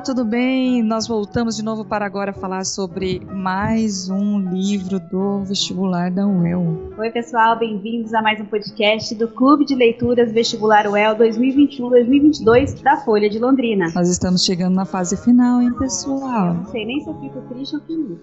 Olá, tudo bem? Nós voltamos de novo para agora falar sobre mais um livro do vestibular da UEL. Oi, pessoal, bem-vindos a mais um podcast do Clube de Leituras Vestibular UEL 2021-2022 da Folha de Londrina. Nós estamos chegando na fase final, hein, pessoal? Não sei nem se eu fico triste ou feliz.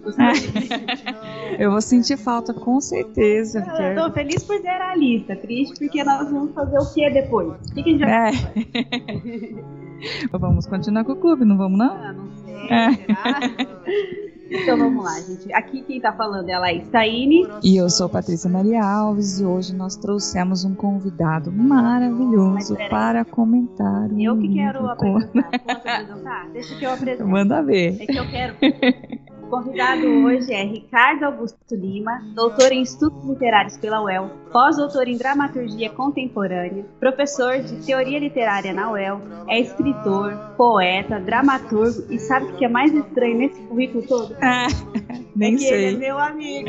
eu vou sentir falta, com certeza. Porque... Eu tô feliz por zerar a lista, triste porque nós vamos fazer o que depois? O que, que a gente vai é. vamos continuar com o clube, não vamos não? Ah, não sei, é. Então vamos lá, gente. Aqui quem tá falando é a Laís Taine. E eu sou Patrícia Maria Alves e hoje nós trouxemos um convidado maravilhoso para comentar. Eu que quero apresentar. Posso apresentar? Deixa que eu apresente. Manda ver. É que eu quero. O convidado hoje é Ricardo Augusto Lima, doutor em Estudos Literários pela UEL, pós-doutor em Dramaturgia Contemporânea, professor de Teoria Literária na UEL, é escritor, poeta, dramaturgo e sabe o que é mais estranho nesse currículo todo? Ah, nem é sei. Ele é meu amigo.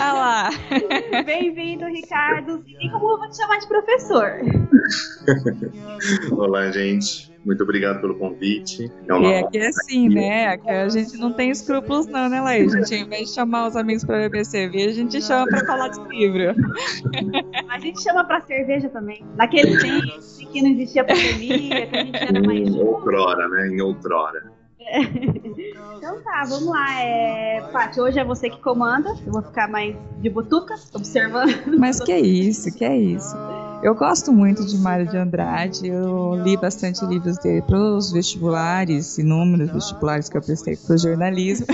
Ah lá. Bem-vindo, Ricardo. E como eu vou te chamar de professor? Olá, gente. Muito obrigado pelo convite. É uma e aqui é assim, né? Aqui a gente não tem escrúpulos não, né, Laís? A gente, ao invés de chamar os amigos para beber cerveja, a gente chama para falar de livro. A gente chama para cerveja também. Naquele tempo que não existia pandemia, que a gente era mais... Em outrora, né? Em outrora. Então tá, vamos lá. É... Paty, hoje é você que comanda. Eu vou ficar mais de butuca, observando. Mas que é isso, que é isso. Eu gosto muito de Mário de Andrade, eu li bastante livros dele para os vestibulares, inúmeros vestibulares que eu prestei para o jornalismo.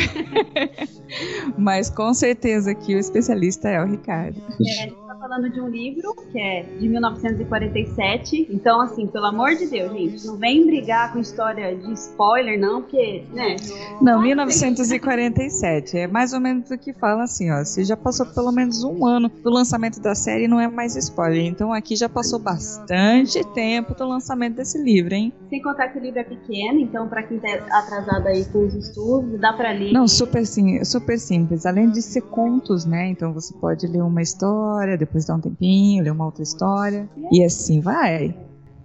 Mas com certeza que o especialista é o Ricardo. É, falando de um livro que é de 1947. Então, assim, pelo amor de Deus, gente, não vem brigar com história de spoiler, não, porque, né? Não, 1947. É mais ou menos o que fala assim, ó. Se já passou pelo menos um ano do lançamento da série, não é mais spoiler. Então aqui já passou bastante tempo do lançamento desse livro, hein? Sem contar que o livro é pequeno, então para quem tá atrasado aí com os estudos, dá para ler. Não, super sim, super simples. Além de ser contos, né? Então você pode ler uma história, depois depois dá um tempinho, ler uma outra história. E assim vai.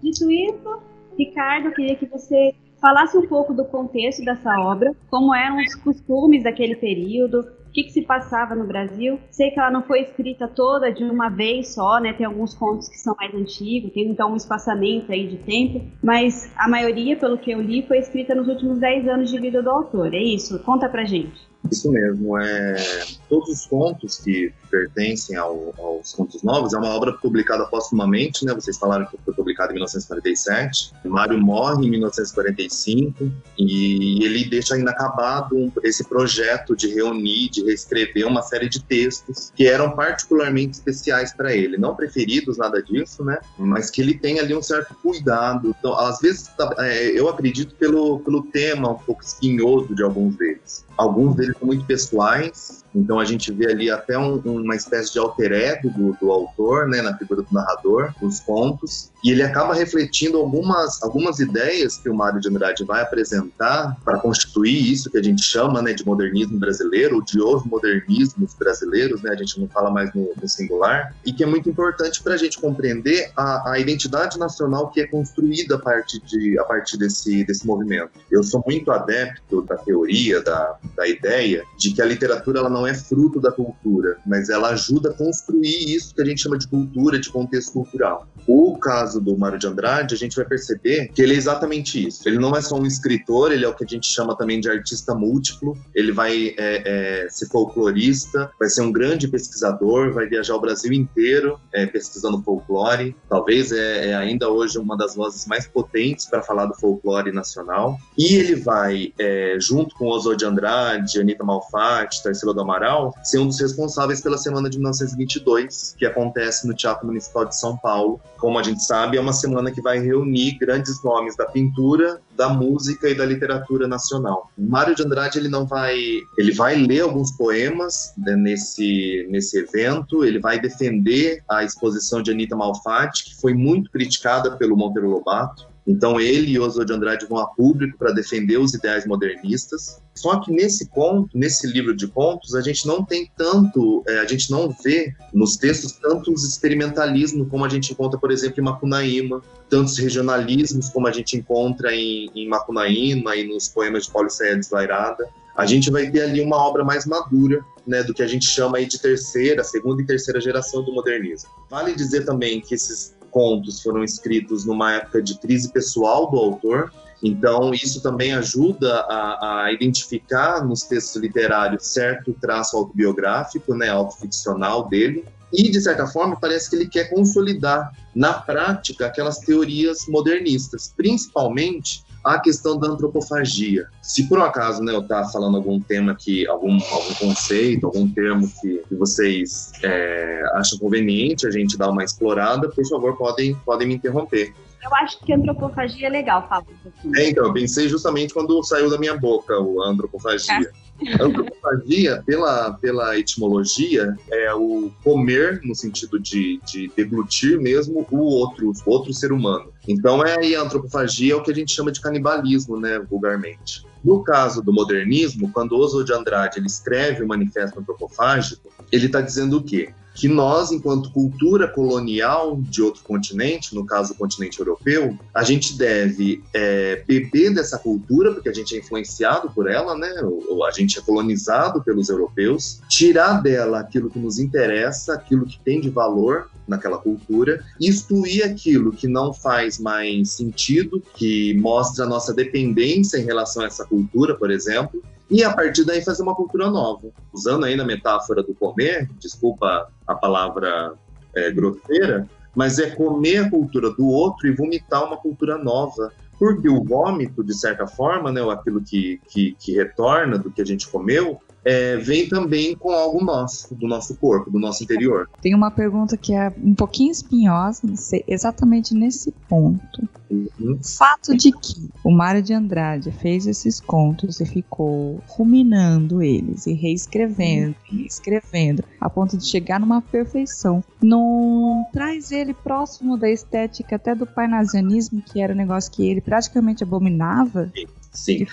Dito isso, Ricardo, eu queria que você falasse um pouco do contexto dessa obra, como eram os costumes daquele período, o que, que, se passava no Brasil. Sei que ela não foi escrita toda de uma vez só, né? Tem alguns contos que são mais antigos, tem então um espaçamento aí de tempo, mas a maioria, pelo que eu li, foi escrita nos últimos 10 anos de vida do autor. É isso? Conta pra gente. Isso mesmo, é todos os contos que pertencem ao, aos Contos Novos é uma obra publicada postumamente, né? Vocês falaram que foi publicada em 1947. Mário morre em 1945 e ele deixa inacabado esse projeto de reunir, de reescrever uma série de textos que eram particularmente especiais para ele, não preferidos, nada disso, né? Mas que ele tem ali um certo cuidado. Então, às vezes, tá, é, eu acredito pelo, pelo tema um pouco espinhoso de alguns deles. Alguns deles são muito pessoais, então a gente vê ali até um, uma espécie de alter ego do, do, autor, né, na figura do narrador, os contos, e ele acaba refletindo algumas, algumas ideias que o Mário de Andrade vai apresentar para constituir isso que a gente chama né, de modernismo brasileiro, ou de os modernismos brasileiros, né, a gente não fala mais no, no singular, e que é muito importante para a gente compreender a, a, identidade nacional que é construída a partir, de, a partir desse, desse movimento. Eu sou muito adepto da teoria, da, da ideia de que a literatura ela não é fruto da cultura, mas ela ajuda a construir isso que a gente chama de cultura, de contexto cultural. O caso do Mário de Andrade, a gente vai perceber que ele é exatamente isso. Ele não é só um escritor, ele é o que a gente chama também de artista múltiplo. Ele vai é, é, ser folclorista, vai ser um grande pesquisador, vai viajar o Brasil inteiro é, pesquisando folclore. Talvez é, é, ainda hoje uma das vozes mais potentes para falar do folclore nacional. E ele vai, é, junto com Oswald de Andrade, Anitta Malfatti, Tarsila do Amaral, ser um dos responsáveis pela Semana de 1922, que acontece no Teatro Municipal de São Paulo, como a gente sabe, é uma semana que vai reunir grandes nomes da pintura, da música e da literatura nacional. Mário de Andrade ele não vai, ele vai ler alguns poemas né, nesse nesse evento, ele vai defender a exposição de Anita Malfatti, que foi muito criticada pelo Monteiro Lobato. Então ele e Oswald de Andrade vão a público para defender os ideais modernistas. Só que nesse conto, nesse livro de contos, a gente não tem tanto, é, a gente não vê nos textos tantos experimentalismo como a gente encontra, por exemplo, em Macunaíma, tantos regionalismos como a gente encontra em, em Macunaíma e nos poemas de Paulo Ceia Desvairada. A gente vai ter ali uma obra mais madura, né, do que a gente chama aí de terceira, segunda e terceira geração do modernismo. Vale dizer também que esses contos foram escritos numa época de crise pessoal do autor, então, isso também ajuda a, a, identificar nos textos literários certo traço autobiográfico, né, autoficcional dele. E, de certa forma, parece que ele quer consolidar na prática aquelas teorias modernistas, principalmente a questão da antropofagia. Se por um acaso né, eu estar tá falando algum tema que, algum, algum conceito, algum termo que, que vocês é, acham conveniente a gente dar uma explorada, por favor, podem, podem me interromper. Eu acho que antropofagia é legal, Fábio. É, então, eu pensei justamente quando saiu da minha boca o antropofagia. A antropofagia, pela, pela etimologia, é o comer, no sentido de, de deglutir mesmo, o outro, o outro ser humano. Então, é a antropofagia é o que a gente chama de canibalismo, né, vulgarmente. No caso do modernismo, quando Oswald de Andrade ele escreve o Manifesto Antropofágico, ele está dizendo o quê? Que nós, enquanto cultura colonial de outro continente, no caso o continente europeu, a gente deve é, beber dessa cultura, porque a gente é influenciado por ela, né? Ou a gente é colonizado pelos europeus, tirar dela aquilo que nos interessa, aquilo que tem de valor naquela cultura, excluir aquilo que não faz mais sentido, que mostra a nossa dependência em relação a essa cultura, por exemplo, e a partir daí fazer uma cultura nova. Usando aí na metáfora do comer, desculpa a palavra é, grosseira, mas é comer a cultura do outro e vomitar uma cultura nova. Porque o vômito, de certa forma, né, aquilo que, que, que retorna do que a gente comeu, é, vem também com algo nosso, do nosso corpo, do nosso interior. Tem uma pergunta que é um pouquinho espinhosa, exatamente nesse ponto. Uhum. O fato de que o Mário de Andrade fez esses contos e ficou ruminando eles e reescrevendo, e reescrevendo, a ponto de chegar numa perfeição, não traz ele próximo da estética até do parnasianismo, que era um negócio que ele praticamente abominava? Sim. Sim.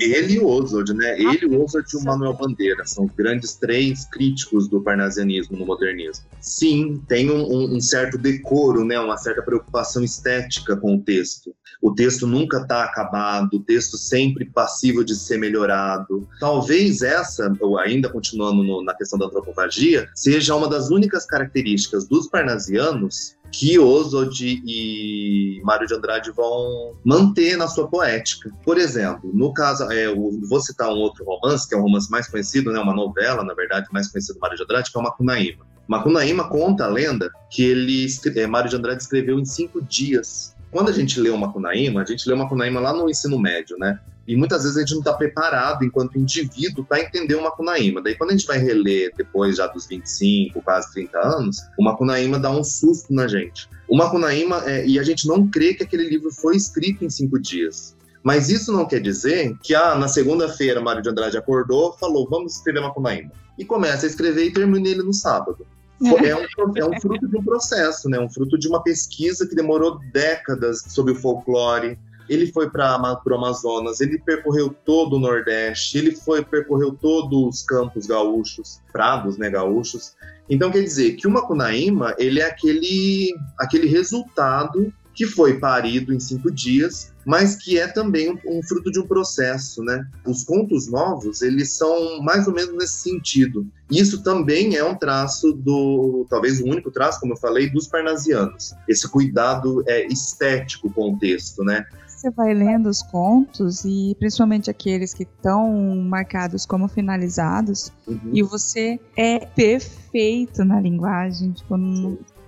Ele e o Oswald, né? Ah, ele, o Oswald e o Manuel Bandeira são grandes três críticos do parnasianismo no modernismo. Sim, tem um, um certo decoro, né? Uma certa preocupação estética com o texto. O texto nunca está acabado, o texto sempre passível de ser melhorado. Talvez essa, ou ainda continuando no, na questão da antropofagia, seja uma das únicas características dos parnasianos que Oswald e Mário de Andrade vão manter na sua poética. Por exemplo, no caso, é, vou citar um outro romance, que é um romance mais conhecido, né, uma novela, na verdade, mais conhecida do Mário de Andrade, que é o Macunaíma. Macunaíma conta a lenda que ele, é, Mário de Andrade escreveu em cinco dias. Quando a gente lê o Macunaíma, a gente lê o Macunaíma lá no ensino médio, né? E muitas vezes a gente não está preparado, enquanto indivíduo, para entender o Macunaíma. Daí, quando a gente vai reler depois já dos 25, quase 30 anos, o Macunaíma dá um susto na gente. O Macunaíma, é, e a gente não crê que aquele livro foi escrito em cinco dias. Mas isso não quer dizer que, ah, na segunda-feira, Mário de Andrade acordou, falou, vamos escrever Macunaíma. E começa a escrever e termina ele no sábado. É. é um, é um fruto de um processo, né? um fruto de uma pesquisa que demorou décadas sobre o folclore, ele foi para o Amazonas, ele percorreu todo o Nordeste, ele foi percorreu todos os campos gaúchos, prados, né, gaúchos. Então quer dizer que o Macunaíma ele é aquele aquele resultado que foi parido em cinco dias, mas que é também um, um, fruto de um processo, né? Os contos novos, eles são mais ou menos nesse sentido. Isso também é um traço do, talvez o único traço, como eu falei, dos parnasianos. Esse cuidado é, estético com o texto, né? Você vai lendo os contos, e principalmente aqueles que estão marcados como finalizados, uhum. e você é perfeito na linguagem, tipo,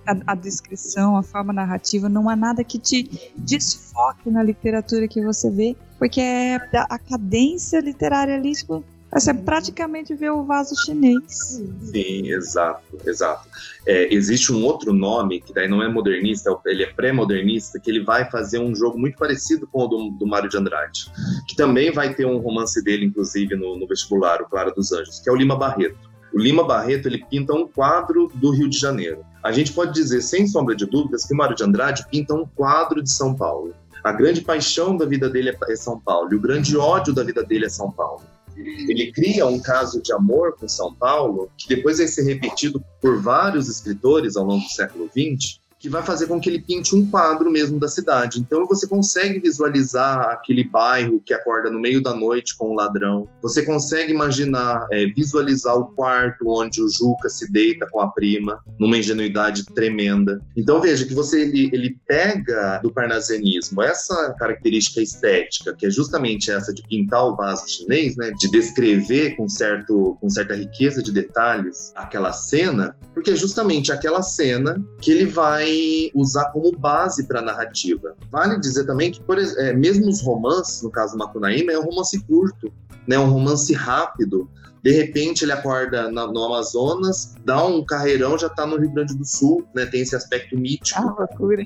a, a, descrição, a forma narrativa, não há nada que te desfoque na literatura que você vê, porque é a cadência literária ali, tipo, você praticamente vê o vaso chinês. Sim, exato, exato. É, existe um outro nome, que daí não é modernista, ele é pré-modernista, que ele vai fazer um jogo muito parecido com o do, do Mário de Andrade, que também vai ter um romance dele, inclusive, no, no vestibular, o Clara dos Anjos, que é o Lima Barreto. O Lima Barreto ele pinta um quadro do Rio de Janeiro. A gente pode dizer, sem sombra de dúvidas, que o Mário de Andrade pinta um quadro de São Paulo. A grande paixão da vida dele é, é São Paulo, e o grande ódio da vida dele é São Paulo. Ele cria um caso de amor com São Paulo, que depois vai ser repetido por vários escritores ao longo do século XX, que vai fazer com que ele pinte um quadro mesmo da cidade. Então você consegue visualizar aquele bairro que acorda no meio da noite com o ladrão. Você consegue imaginar, é, visualizar o quarto onde o Juca se deita com a prima, numa ingenuidade tremenda. Então veja que você ele, ele pega do parnasianismo essa característica estética, que é justamente essa de pintar o vaso chinês, né, de descrever com certo com certa riqueza de detalhes aquela cena, porque é justamente aquela cena que ele vai vai usar como base para a narrativa. Vale dizer também que, por, é, mesmo os romances, no caso do Macunaíma, é um romance curto, né, um romance rápido. De repente ele acorda na, no Amazonas, dá um carreirão, já está no Rio Grande do Sul, né? Tem esse aspecto mítico. Ah, loucura.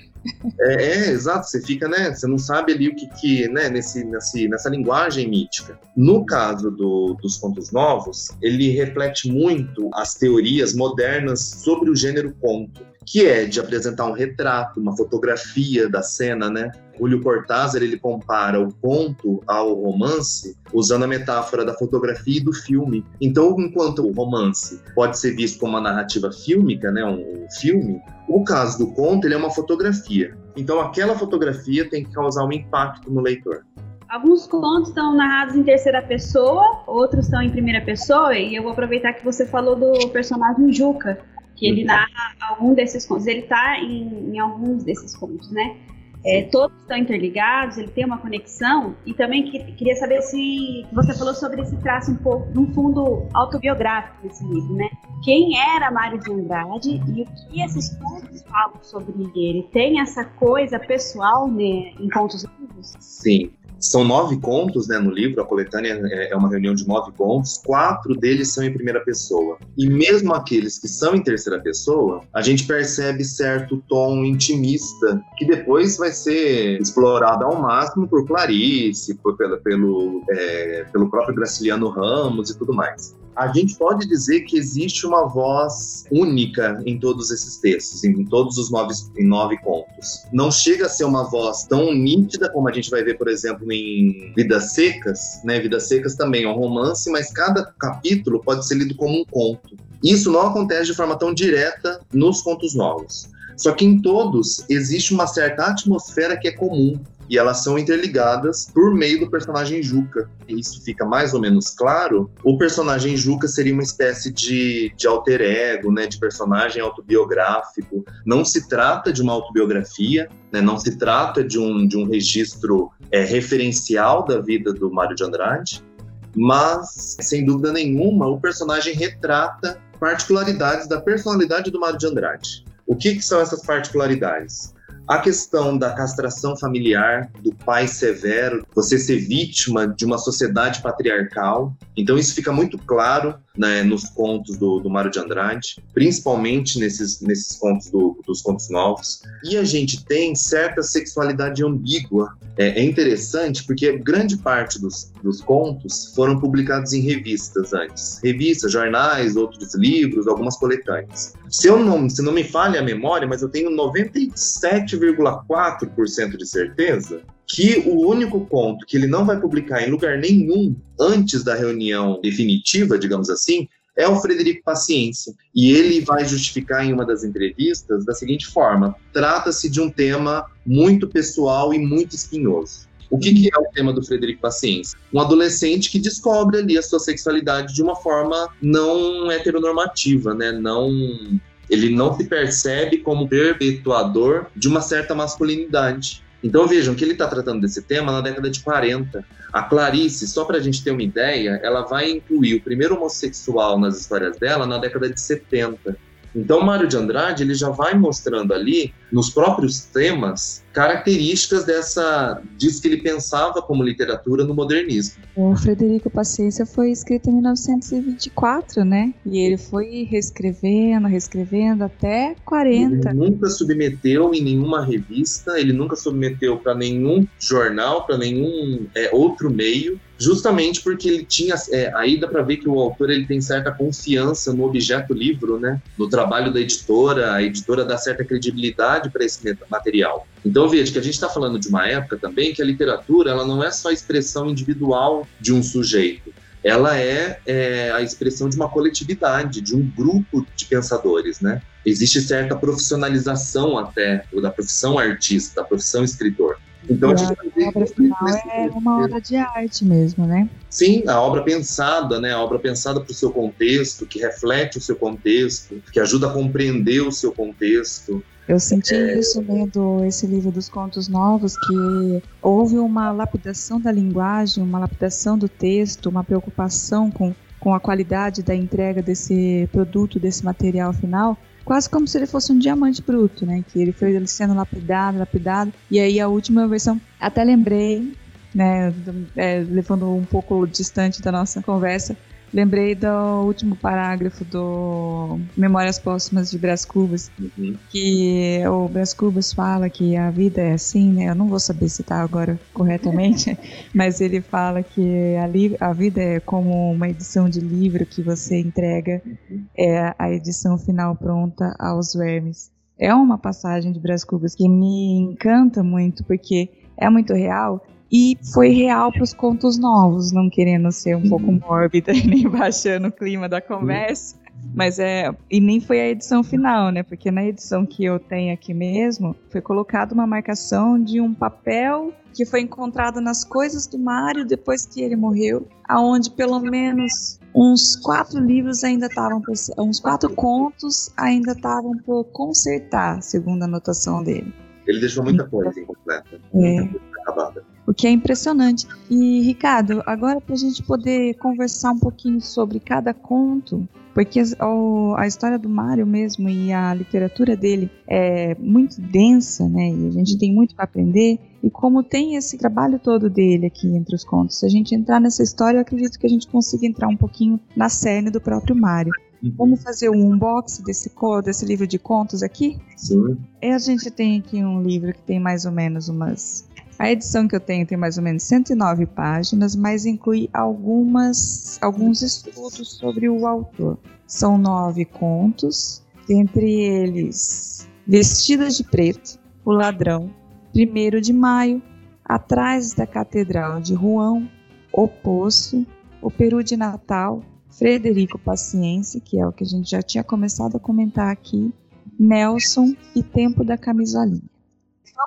É, é, exato. Você fica, né? Você não sabe ali o que, que né? Nesse, nesse, nessa linguagem mítica. No caso do, dos contos novos, ele reflete muito as teorias modernas sobre o gênero conto que é de apresentar um retrato, uma fotografia da cena, né? Julio Cortázar ele compara o conto ao romance usando a metáfora da fotografia e do filme. Então, enquanto o romance pode ser visto como uma narrativa fílmica, né, um filme, o caso do conto ele é uma fotografia. Então, aquela fotografia tem que causar um impacto no leitor. Alguns contos estão narrados em terceira pessoa, outros estão em primeira pessoa, e eu vou aproveitar que você falou do personagem Juca que ele narra algum desses contos. Ele está em, em, alguns desses contos, né? É, todos estão interligados, ele tem uma conexão. E também que, queria saber se você falou sobre esse traço um pouco, num fundo autobiográfico desse livro, né? Quem era Mário de Andrade e o que esses contos falam sobre ele? Tem essa coisa pessoal né, em contos livros? Sim. São nove contos né, no livro, a coletânea é, é uma reunião de nove contos, quatro deles são em primeira pessoa. E mesmo aqueles que são em terceira pessoa, a gente percebe certo tom intimista, que depois vai ser explorado ao máximo por Clarice, por, pelo, pelo, é, pelo próprio Graciliano Ramos e tudo mais a gente pode dizer que existe uma voz única em todos esses textos, em todos os nove, em nove contos. Não chega a ser uma voz tão nítida como a gente vai ver, por exemplo, em Vidas Secas, né? Vidas Secas também é um romance, mas cada capítulo pode ser lido como um conto. Isso não acontece de forma tão direta nos contos novos. Só que em todos existe uma certa atmosfera que é comum e elas são interligadas por meio do personagem Juca. E isso fica mais ou menos claro. O personagem Juca seria uma espécie de, de alter ego, né, de personagem autobiográfico. Não se trata de uma autobiografia, né, não se trata de um, de um registro é, referencial da vida do Mário de Andrade, mas, sem dúvida nenhuma, o personagem retrata particularidades da personalidade do Mário de Andrade. O que, que são essas particularidades? A questão da castração familiar, do pai severo, você ser vítima de uma sociedade patriarcal. Então, isso fica muito claro né, nos contos do, do Mário de Andrade, principalmente nesses, nesses contos do, dos contos novos. E a gente tem certa sexualidade ambígua. É, é interessante porque grande parte dos, dos contos foram publicados em revistas antes. Revistas, jornais, outros livros, algumas coletâneas. Se, eu não, se não me falha a memória, mas eu tenho 97,4% de certeza que o único ponto que ele não vai publicar em lugar nenhum antes da reunião definitiva, digamos assim, é o Frederico Paciência. E ele vai justificar em uma das entrevistas da seguinte forma: trata-se de um tema muito pessoal e muito espinhoso. O que, que, é o tema do Frederico Paciência? Um adolescente que descobre ali a sua sexualidade de uma forma não heteronormativa, né? Não ele não se percebe como perpetuador de uma certa masculinidade. Então vejam que ele está tratando desse tema na década de 40. A Clarice, só para a gente ter uma ideia, ela vai incluir o primeiro homossexual nas histórias dela na década de 70. Então, Mário de Andrade ele já vai mostrando ali, nos próprios temas, características dessa. diz que ele pensava como literatura no modernismo. O Frederico Paciência foi escrito em 1924, né? E ele foi reescrevendo, reescrevendo até 40. Ele nunca submeteu em nenhuma revista, ele nunca submeteu para nenhum jornal, para nenhum é, outro meio justamente porque ele tinha é, aí dá para ver que o autor ele tem certa confiança no objeto livro, né, no trabalho da editora, a editora dá certa credibilidade para esse material. Então veja que a gente está falando de uma época também que a literatura ela não é só a expressão individual de um sujeito, ela é, é, a expressão de uma coletividade, de um grupo de pensadores, né? Existe certa profissionalização até da profissão artista, da profissão escritor. Então, a, obra final é uma obra de arte mesmo, né? Sim, a obra pensada, né? A obra pensada para o seu contexto, que reflete o seu contexto, que ajuda a compreender o seu contexto. Eu senti é... isso lendo esse livro dos contos novos, que houve uma lapidação da linguagem, uma lapidação do texto, uma preocupação com, com a qualidade da entrega desse produto, desse material final, quase como se ele fosse um diamante bruto, né? Que ele foi sendo lapidado, lapidado. E aí a última versão, até lembrei, né? É, levando um pouco distante da nossa conversa, Lembrei do último parágrafo do Memórias Póstumas de Brás Cubas, uhum. que o Brás Cubas fala que a vida é assim, né? Eu não vou saber citar agora corretamente, mas ele fala que a, a vida é como uma edição de livro que você entrega é a edição final pronta aos vermes. É uma passagem de Brás Cubas que me encanta muito, porque é muito real e foi real para os contos novos, não querendo ser um pouco mórbida e nem baixando o clima da conversa. Mas é. E nem foi a edição final, né? Porque na edição que eu tenho aqui mesmo, foi colocada uma marcação de um papel que foi encontrado nas coisas do Mário depois que ele morreu, aonde pelo menos uns quatro livros ainda estavam uns quatro contos ainda estavam por consertar, segundo a anotação dele. Ele deixou muita coisa incompleta, muita coisa acabada o que é impressionante. E, Ricardo, agora para a gente poder conversar um pouquinho sobre cada conto, porque a, história do Mário mesmo e a literatura dele é muito densa, né? E a gente tem muito para aprender. E como tem esse trabalho todo dele aqui entre os contos, se a gente entrar nessa história, eu acredito que a gente consiga entrar um pouquinho na cerne do próprio Mário. Uhum. Vamos fazer um unboxing desse, desse livro de contos aqui? Sim. E a gente tem aqui um livro que tem mais ou menos umas a edição que eu tenho tem mais ou menos 109 páginas, mas inclui algumas, alguns estudos sobre o autor. São nove contos, entre eles Vestidas de Preto, O Ladrão, Primeiro de Maio, Atrás da Catedral de Rouen, O Poço, O Peru de Natal, Frederico Paciência, que é o que a gente já tinha começado a comentar aqui, Nelson e Tempo da Camisolinha.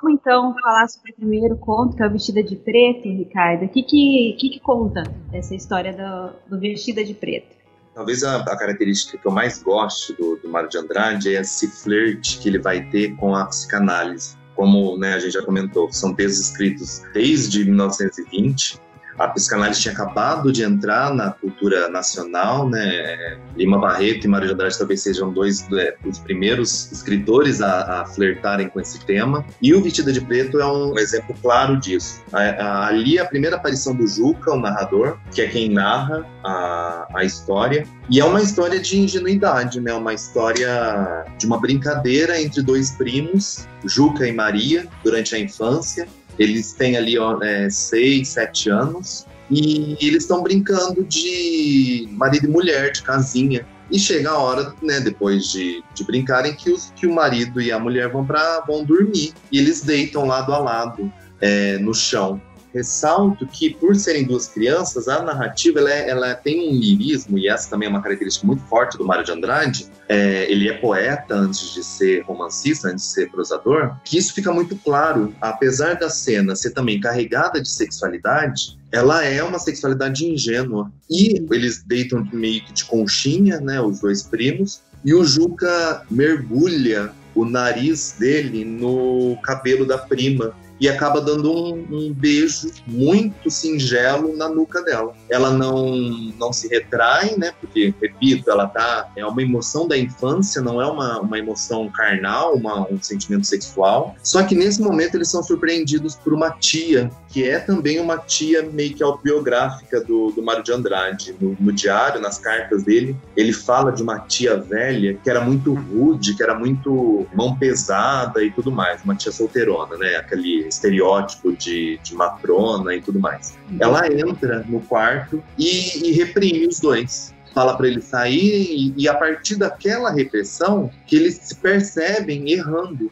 Vamos então falar sobre o primeiro conto, que é o Vestida de Preto, Ricardo. O que, que, que, que conta essa história do, do Vestida de Preto? Talvez a, a, característica que eu mais gosto do, do Mário de Andrade é esse flerte que ele vai ter com a psicanálise. Como né, a gente já comentou, são textos escritos desde 1920 a psicanálise tinha acabado de entrar na cultura nacional, né? Lima Barreto e Mário de Andrade talvez sejam dois é, dos primeiros escritores a, a, flertarem com esse tema. E o Vestida de Preto é um exemplo claro disso. A, a, ali a primeira aparição do Juca, o narrador, que é quem narra a, a história. E é uma história de ingenuidade, né? Uma história de uma brincadeira entre dois primos, Juca e Maria, durante a infância eles têm ali ó, é, seis, sete anos e eles estão brincando de marido e mulher, de casinha. E chega a hora, né, depois de, de brincarem, que, os, que o marido e a mulher vão, pra, vão dormir. E eles deitam lado a lado é, no chão ressalto que, por serem duas crianças, a narrativa ela, é, ela tem um lirismo, e essa também é uma característica muito forte do Mário de Andrade. É, ele é poeta antes de ser romancista, antes de ser prosador, que isso fica muito claro. Apesar da cena ser também carregada de sexualidade, ela é uma sexualidade ingênua. E eles deitam meio que de conchinha, né, os dois primos, e o Juca mergulha o nariz dele no cabelo da prima e acaba dando um, um, beijo muito singelo na nuca dela. Ela não não se retrai, né? Porque, repito, ela tá é uma emoção da infância, não é uma, uma emoção carnal, uma, um sentimento sexual. Só que nesse momento eles são surpreendidos por uma tia, que é também uma tia meio que autobiográfica do, do Mário de Andrade. No, no diário, nas cartas dele, ele fala de uma tia velha que era muito rude, que era muito mão pesada e tudo mais, uma tia solteirona, né? Aquele estereótipo de, de matrona e tudo mais. Uhum. Ela entra no quarto e, e reprime os dois fala para eles saírem e, e, a partir daquela repressão que eles se percebem errando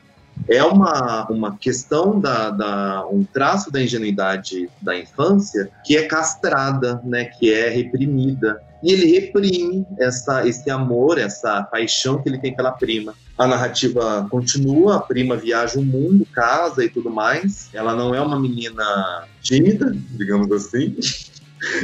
é uma, uma questão da, da um traço da ingenuidade da infância que é castrada, né, que é reprimida. E ele reprime essa, esse amor, essa paixão que ele tem pela prima. A narrativa continua, a prima viaja o mundo, casa e tudo mais. Ela não é uma menina tímida, digamos assim.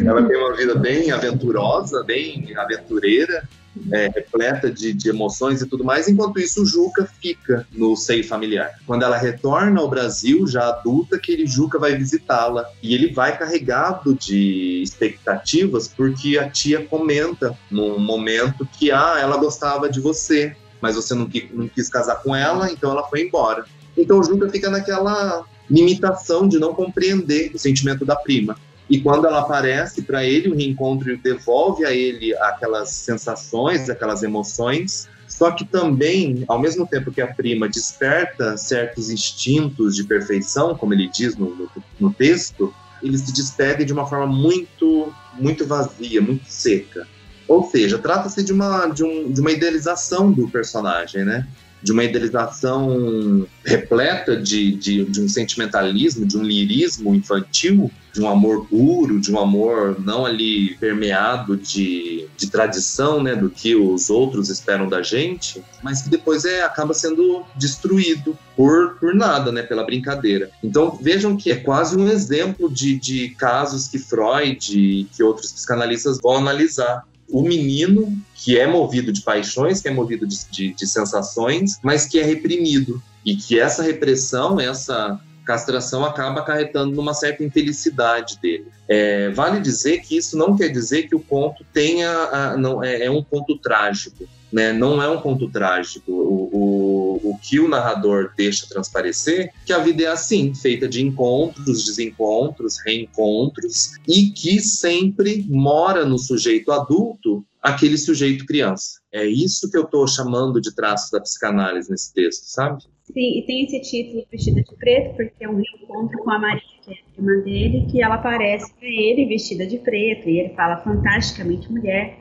Ela tem uma vida bem aventurosa, bem aventureira, é, repleta de, de, emoções e tudo mais. Enquanto isso, o Juca fica no seio familiar. Quando ela retorna ao Brasil, já adulta, aquele Juca vai visitá-la. E ele vai carregado de expectativas, porque a tia comenta num momento que ah, ela gostava de você, mas você não, não quis casar com ela, então ela foi embora. Então o Juca fica naquela limitação de não compreender o sentimento da prima. E quando ela aparece para ele, o reencontro devolve a ele aquelas sensações, aquelas emoções. Só que também, ao mesmo tempo que a prima desperta certos instintos de perfeição, como ele diz no, no, no texto, eles se despedem de uma forma muito, muito vazia, muito seca. Ou seja, trata-se de uma, de, um, de uma idealização do personagem, né? de uma idealização repleta de, de, de, um sentimentalismo, de um lirismo infantil, de um amor puro, de um amor não ali permeado de, de tradição, né, do que os outros esperam da gente, mas que depois é, acaba sendo destruído por, por nada, né, pela brincadeira. Então vejam que é quase um exemplo de, de casos que Freud e que outros psicanalistas vão analisar o menino que é movido de paixões, que é movido de, de, de, sensações, mas que é reprimido. E que essa repressão, essa castração acaba acarretando numa certa infelicidade dele. É, vale dizer que isso não quer dizer que o conto tenha, a, não, é, é um conto trágico né, não é um conto trágico. O, o, o que o narrador deixa transparecer que a vida é assim, feita de encontros, desencontros, reencontros, e que sempre mora no sujeito adulto aquele sujeito criança. É isso que eu estou chamando de traços da psicanálise nesse texto, sabe? Sim, e tem esse título Vestida de Preto, porque é um reencontro com a Maria, que é a prima dele, que ela aparece para ele vestida de preto, e ele fala fantasticamente mulher.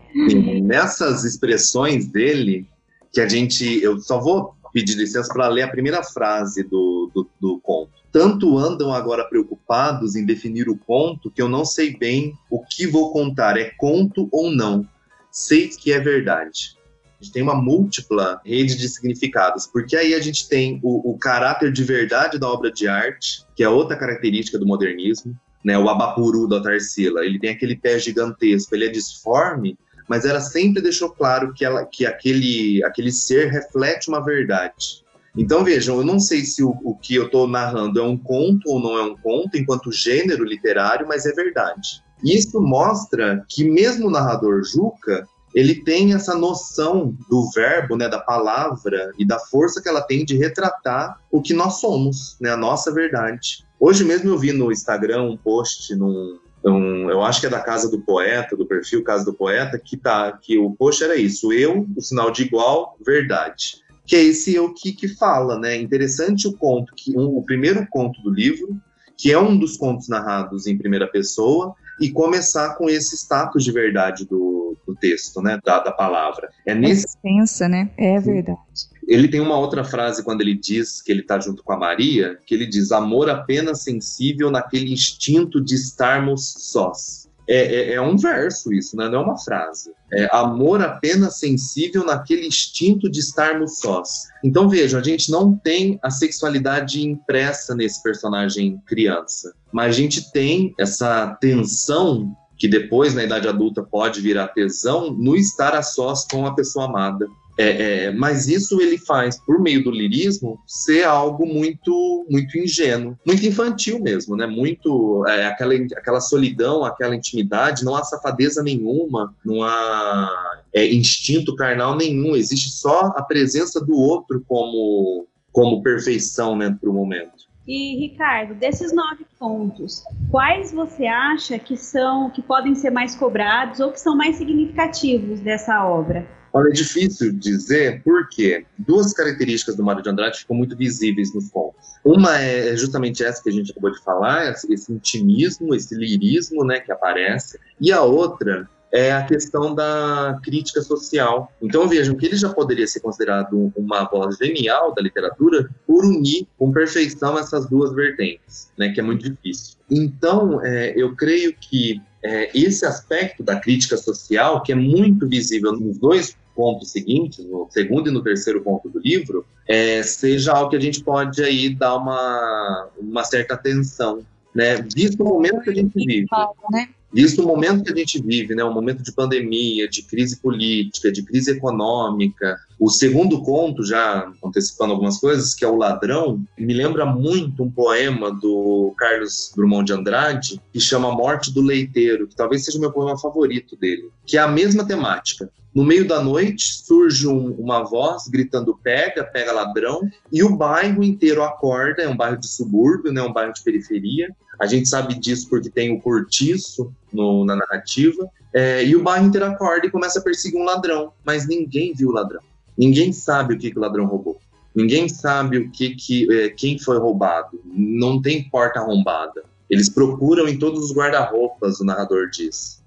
Nessas expressões dele, que a gente. Eu só vou pedir licença para ler a primeira frase do, do, do conto. Tanto andam agora preocupados em definir o conto que eu não sei bem o que vou contar, é conto ou não. Sei que é verdade a gente tem uma múltipla rede de significados, porque aí a gente tem o, o caráter de verdade da obra de arte, que é outra característica do modernismo, né, o abapuru da Tarsila, ele tem aquele pé gigantesco, ele é disforme, mas ela sempre deixou claro que, ela, que aquele, aquele ser reflete uma verdade. Então vejam, eu não sei se o, o que eu estou narrando é um conto ou não é um conto, enquanto gênero literário, mas é verdade. Isso mostra que mesmo o narrador Juca, ele tem essa noção do verbo, né, da palavra e da força que ela tem de retratar o que nós somos, né, a nossa verdade. Hoje mesmo eu vi no Instagram um post num, um, eu acho que é da casa do poeta, do perfil Casa do Poeta, que tá que o post era isso, eu, o sinal de igual, verdade. Que é esse eu que, que fala, né? Interessante o conto, que um, o primeiro conto do livro, que é um dos contos narrados em primeira pessoa, e começar com esse status de verdade do, do texto, né, da, da palavra. É nesse pensa, né? É verdade. Ele tem uma outra frase quando ele diz que ele está junto com a Maria, que ele diz amor apenas sensível naquele instinto de estarmos sós. É, é, é, um verso isso, né? não é uma frase. É amor apenas sensível naquele instinto de estarmos sós. Então vejam, a gente não tem a sexualidade impressa nesse personagem criança, mas a gente tem essa tensão que depois, na idade adulta, pode virar tesão no estar a sós com a pessoa amada. É, é, mas isso ele faz, por meio do lirismo, ser algo muito muito ingênuo, muito infantil mesmo, né? Muito é, aquela, aquela solidão, aquela intimidade, não há safadeza nenhuma, não há é, instinto carnal nenhum, existe só a presença do outro como, como perfeição né, para o momento. E Ricardo, desses nove pontos, quais você acha que são que podem ser mais cobrados ou que são mais significativos dessa obra? Olha, é difícil dizer porque duas características do Mário de Andrade ficam muito visíveis nos contos. Uma é justamente essa que a gente acabou de falar, esse intimismo, esse lirismo, né, que aparece. E a outra é a questão da crítica social. Então vejam que ele já poderia ser considerado uma voz genial da literatura por unir com perfeição essas duas vertentes, né, que é muito difícil. Então é, eu creio que é, esse aspecto da crítica social, que é muito visível nos dois pontos seguintes, no segundo e no terceiro ponto do livro, é, seja algo que a gente pode aí dar uma, uma certa atenção, né? Visto o momento que a gente vive. Né? Visto o momento que a gente vive, né, um momento de pandemia, de crise política, de crise econômica, o segundo conto, já antecipando algumas coisas, que é O Ladrão, me lembra muito um poema do Carlos Drummond de Andrade, que chama Morte do Leiteiro, que talvez seja o meu poema favorito dele, que é a mesma temática. No meio da noite surge um, uma voz gritando pega, pega ladrão, e o bairro inteiro acorda, é um bairro de subúrbio, né, um bairro de periferia, a gente sabe disso porque tem o cortiço no, na narrativa. É, e o inteiro acorda e começa a perseguir um ladrão, mas ninguém viu o ladrão. Ninguém sabe o que, que o ladrão roubou. Ninguém sabe o que, que é, quem foi roubado. Não tem porta arrombada. Eles procuram em todos os guarda-roupas, o narrador diz.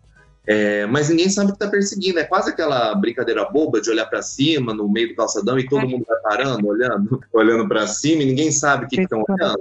É, mas ninguém sabe o que está perseguindo. É quase aquela brincadeira boba de olhar para cima no meio do calçadão e todo é. mundo vai parando, olhando, olhando para cima e ninguém sabe o que estão olhando.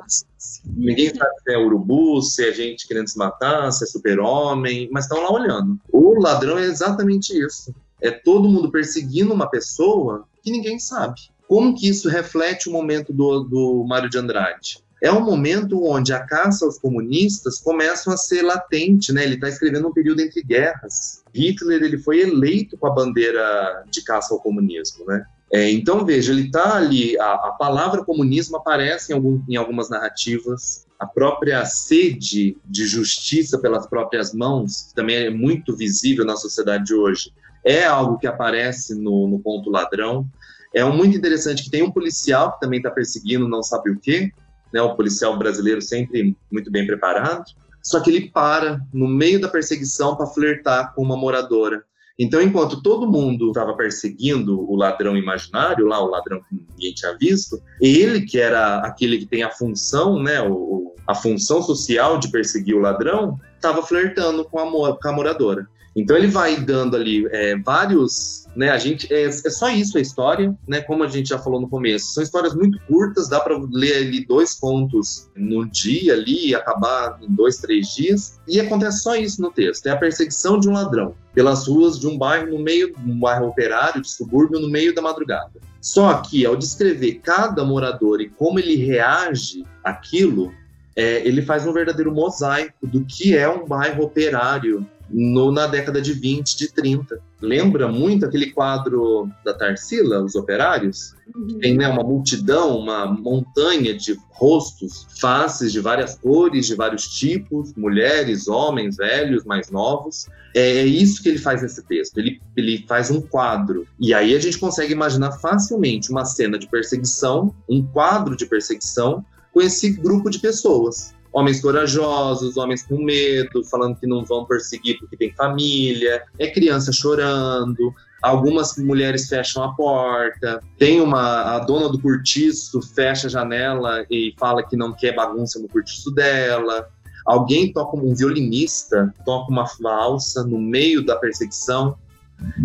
Ninguém sabe se é urubu, se é gente querendo se matar, se é super-homem, mas estão lá olhando. O ladrão é exatamente isso. É todo mundo perseguindo uma pessoa que ninguém sabe. Como que isso reflete o momento do, do Mário de Andrade? É um momento onde a caça aos comunistas começa a ser latente, né? Ele está escrevendo um período entre guerras. Hitler ele foi eleito com a bandeira de caça ao comunismo, né? É, então veja, ele está ali. A, a, palavra comunismo aparece em, algum, em algumas narrativas. A própria sede de justiça pelas próprias mãos também é muito visível na sociedade de hoje. É algo que aparece no, no ponto ladrão. É um muito interessante que tem um policial que também está perseguindo não sabe o quê, né, o policial brasileiro sempre muito bem preparado, só que ele para no meio da perseguição para flertar com uma moradora. Então, enquanto todo mundo estava perseguindo o ladrão imaginário, lá o ladrão que ninguém tinha visto, ele que era aquele que tem a função, né, o, a função social de perseguir o ladrão, estava flertando com a, com a moradora. Então ele vai dando ali é, vários, né? A gente é, é, só isso a história, né? Como a gente já falou no começo, são histórias muito curtas, dá para ler ali dois contos no dia ali e acabar em dois, três dias. E acontece só isso no texto: é a perseguição de um ladrão pelas ruas de um bairro no meio, um bairro operário de subúrbio no meio da madrugada. Só que ao descrever cada morador e como ele reage àquilo, é, ele faz um verdadeiro mosaico do que é um bairro operário no, na década de 20, de 30. Lembra muito aquele quadro da Tarsila, Os Operários? Uhum. Tem né, uma multidão, uma montanha de rostos, faces de várias cores, de vários tipos, mulheres, homens, velhos, mais novos. É, é isso que ele faz nesse texto. Ele, ele faz um quadro. E aí a gente consegue imaginar facilmente uma cena de perseguição, um quadro de perseguição com esse grupo de pessoas homens corajosos, homens com medo, falando que não vão perseguir porque tem família, é criança chorando, algumas mulheres fecham a porta, tem uma a dona do cortiço fecha a janela e fala que não quer bagunça no cortiço dela. Alguém toca um violinista toca uma valsa no meio da perseguição.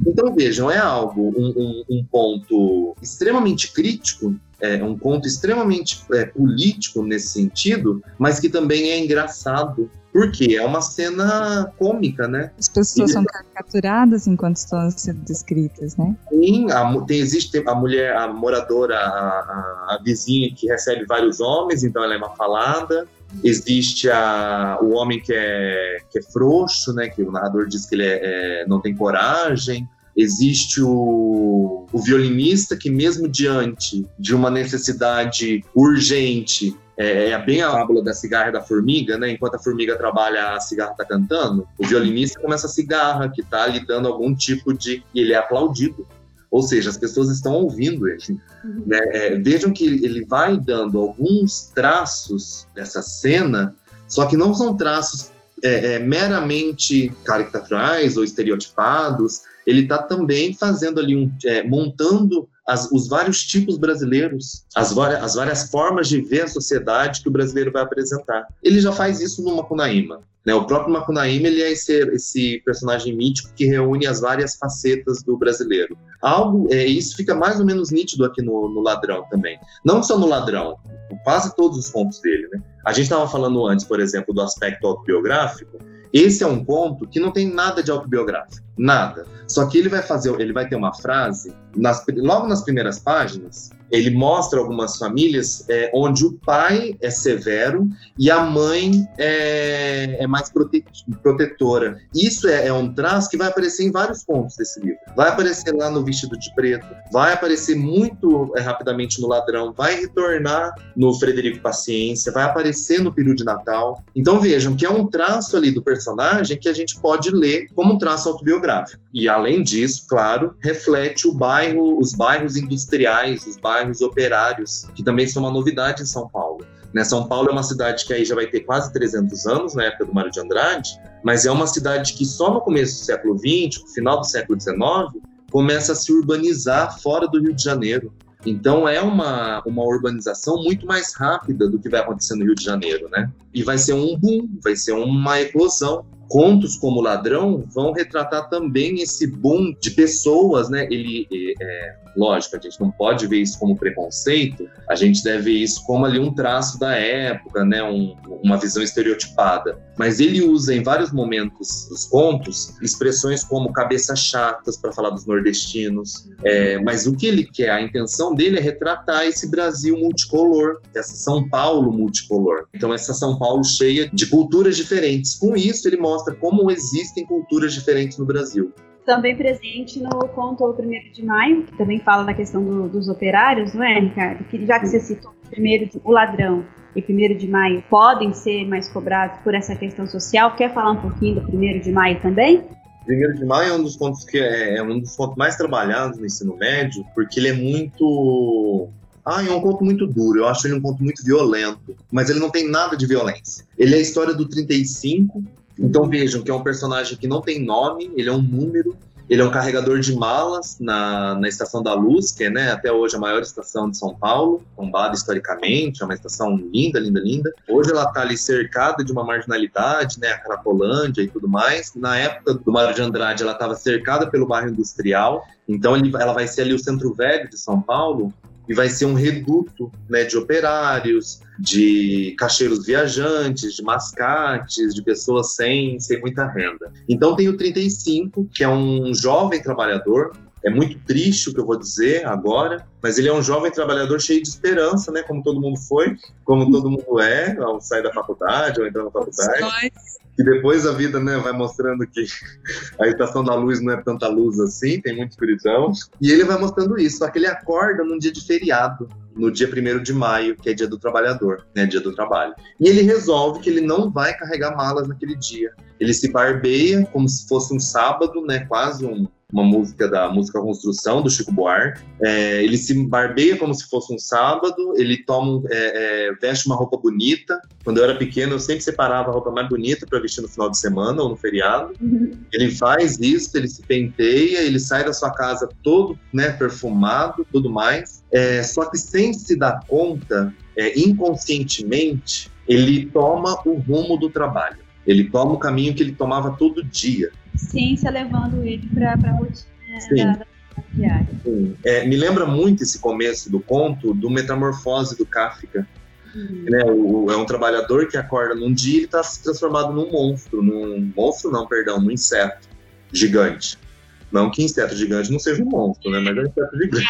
Então vejam, é algo um, um, um ponto extremamente crítico é um conto extremamente é, político nesse sentido, mas que também é engraçado. Porque é uma cena cômica, né? As pessoas e são caricaturadas enquanto estão sendo descritas, né? Sim, a, tem, existe a mulher, a moradora, a, a, a vizinha que recebe vários homens, então ela é uma falada existe a, o homem que é, que é frouxo, né, que o narrador diz que ele é, é, não tem coragem, existe o, o violinista que, mesmo diante de uma necessidade urgente, é, é bem a fábula da cigarra e da formiga, né? Enquanto a formiga trabalha, a cigarra está cantando. O violinista começa a cigarra, que está lhe dando algum tipo de. E ele é aplaudido. Ou seja, as pessoas estão ouvindo ele. Uhum. Né? É, vejam que ele vai dando alguns traços dessa cena, só que não são traços é, é, meramente caricaturais ou estereotipados, ele está também fazendo ali um, é, montando as, os vários tipos brasileiros, as, várias, as várias formas de ver a sociedade que o brasileiro vai apresentar. Ele já faz isso no Macunaíma. Né? O próprio Macunaíma ele é esse, esse personagem mítico que reúne as várias facetas do brasileiro. Algo, é, isso fica mais ou menos nítido aqui no, no Ladrão também. Não só no Ladrão, quase todos os contos dele. Né? A gente estava falando antes, por exemplo, do aspecto autobiográfico. Esse é um conto que não tem nada de autobiográfico, nada. Só que ele vai fazer, ele vai ter uma frase nas, logo nas primeiras páginas ele mostra algumas famílias é, onde o pai é severo e a mãe é, é mais prote protetora. Isso é, é, um traço que vai aparecer em vários pontos desse livro. Vai aparecer lá no Vestido de Preto, vai aparecer muito é, rapidamente no Ladrão, vai retornar no Frederico Paciência, vai aparecer no Peru de Natal. Então vejam que é um traço ali do personagem que a gente pode ler como um traço autobiográfico. E além disso, claro, reflete o bairro, os bairros industriais, os bairros bairros operários, que também são uma novidade em São Paulo. Né? São Paulo é uma cidade que aí já vai ter quase 300 anos, na época do Mário de Andrade, mas é uma cidade que só no começo do século XX, no final do século XIX, começa a se urbanizar fora do Rio de Janeiro. Então é uma, uma urbanização muito mais rápida do que vai acontecer no Rio de Janeiro, né? E vai ser um boom, vai ser uma eclosão contos como Ladrão vão retratar também esse boom de pessoas, né? Ele, é, lógico, a gente não pode ver isso como preconceito, a gente deve ver isso como ali um traço da época, né? Um, uma visão estereotipada. Mas ele usa em vários momentos dos contos expressões como cabeças chatas para falar dos nordestinos. É, mas o que ele quer, a intenção dele é retratar esse Brasil multicolor, essa São Paulo multicolor. Então essa São Paulo cheia de culturas diferentes. Com isso ele mostra mostra como existem culturas diferentes no Brasil. Também presente no conto O Primeiro de Maio, que também fala da questão do, dos operários, não é, Ricardo? Que já que você citou primeiro o ladrão e primeiro de maio podem ser mais cobrados por essa questão social, quer falar um pouquinho do primeiro de maio também? Primeiro de Maio é um dos contos que é, é, um dos contos mais trabalhados no ensino médio, porque ele é muito ah, é um conto muito duro, eu acho ele um conto muito violento, mas ele não tem nada de violência. Ele é a história do 35, então vejam que é um personagem que não tem nome, ele é um número, ele é um carregador de malas na, na Estação da Luz, que é né, até hoje a maior estação de São Paulo, tombada historicamente, é uma estação linda, linda, linda. Hoje ela está ali cercada de uma marginalidade, né, a Cracolândia e tudo mais. Na época do Mário de Andrade, ela estava cercada pelo bairro industrial, então ele, ela vai ser ali o centro velho de São Paulo, e vai ser um reduto né, de operários, de cacheiros viajantes, de mascates, de pessoas sem, sem muita renda. Então tem o 35, que é um jovem trabalhador, é muito triste o que eu vou dizer agora, mas ele é um jovem trabalhador cheio de esperança, né? Como todo mundo foi, como todo mundo é ao sair da faculdade ou entrar na faculdade. Nós que depois a vida né, vai mostrando que a estação da luz não é tanta luz assim, tem muita escuridão. E ele vai mostrando isso, só que ele acorda num dia de feriado, no dia 1 de maio, que é dia do trabalhador, né, dia do trabalho. E ele resolve que ele não vai carregar malas naquele dia. Ele se barbeia como se fosse um sábado, né, quase um, uma música da música Construção, do Chico Buarque. É, ele se barbeia como se fosse um sábado, ele toma, é, é, veste uma roupa bonita. Quando eu era pequeno, eu sempre separava a roupa mais bonita para vestir no final de semana ou no feriado. Uhum. Ele faz isso, ele se penteia, ele sai da sua casa todo né, perfumado, tudo mais. É, só que sem se dar conta, é, inconscientemente, ele toma o rumo do trabalho. Ele toma o caminho que ele tomava todo dia ciência levando ele para a rotina da, da diária. É, me lembra muito esse começo do conto do Metamorfose do Kafka. Uhum. Né, o, é um trabalhador que acorda num dia e está se transformado num monstro, num monstro não, perdão, num inseto gigante. Não que inseto gigante não seja um monstro, né? Mas é um inseto gigante.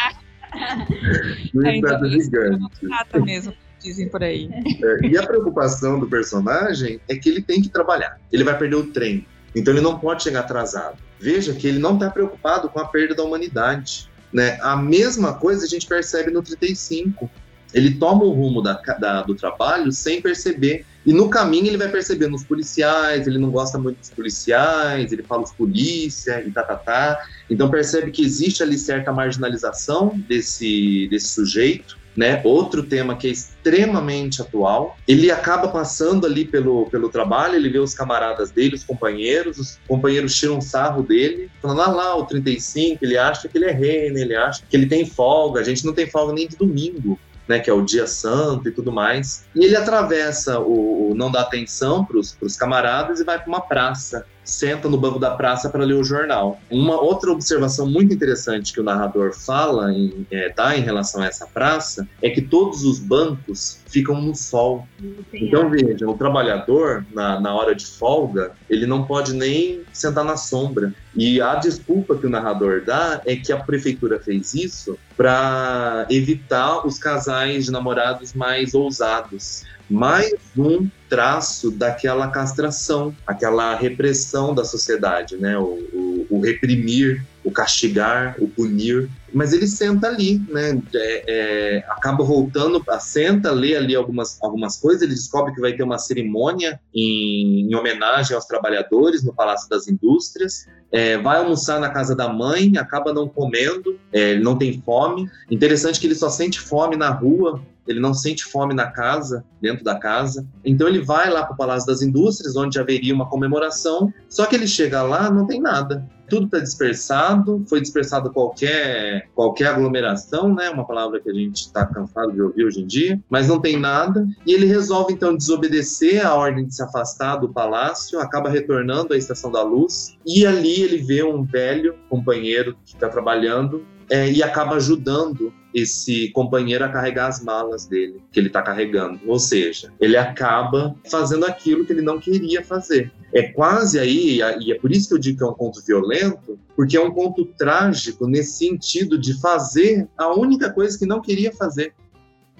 um inseto gigante. mesmo dizem por aí. É, e a preocupação do personagem é que ele tem que trabalhar. Ele vai perder o trem. Então ele não pode chegar atrasado. Veja que ele não está preocupado com a perda da humanidade. Né? A mesma coisa a gente percebe no 35. Ele toma o rumo da, da, do trabalho sem perceber. E no caminho ele vai percebendo os policiais, ele não gosta muito dos policiais, ele fala os polícia e tá, tá, tá. Então percebe que existe ali certa marginalização desse, desse sujeito né? Outro tema que é extremamente atual. Ele acaba passando ali pelo, pelo trabalho, ele vê os camaradas dele, os companheiros, os companheiros tiram um sarro dele, falando, ah lá, o 35, ele acha que ele é rei, né? ele acha que ele tem folga, a gente não tem folga nem de domingo. né, que é o dia santo e tudo mais. E ele atravessa o, o não dá atenção para os camaradas e vai para uma praça senta no banco da praça para ler o jornal. Uma outra observação muito interessante que o narrador fala em, é, dá em relação a essa praça é que todos os bancos ficam no sol. Então veja, o trabalhador na, na hora de folga ele não pode nem sentar na sombra. E a desculpa que o narrador dá é que a prefeitura fez isso para evitar os casais de namorados mais ousados mais um traço daquela castração, aquela repressão da sociedade, né? O, o, o reprimir, o castigar, o punir. Mas ele senta ali, né? É, é, acaba voltando, senta, lê ali algumas, algumas coisas. Ele descobre que vai ter uma cerimônia em, em homenagem aos trabalhadores no Palácio das Indústrias. É, vai almoçar na casa da mãe, acaba não comendo, é, ele não tem fome. Interessante que ele só sente fome na rua, ele não sente fome na casa, dentro da casa. Então ele vai lá para o Palácio das Indústrias, onde haveria uma comemoração, só que ele chega lá, não tem nada. Tudo está dispersado, foi dispersado qualquer, qualquer aglomeração, né? Uma palavra que a gente está cansado de ouvir hoje em dia, mas não tem nada. E ele resolve então desobedecer a ordem de se afastar do palácio, acaba retornando à Estação da Luz, e ali ele vê um velho companheiro que está trabalhando é, e acaba ajudando esse companheiro a carregar as malas dele, que ele está carregando. Ou seja, ele acaba fazendo aquilo que ele não queria fazer. É quase aí, e é por isso que eu digo que é um conto violento, porque é um conto trágico nesse sentido de fazer a única coisa que não queria fazer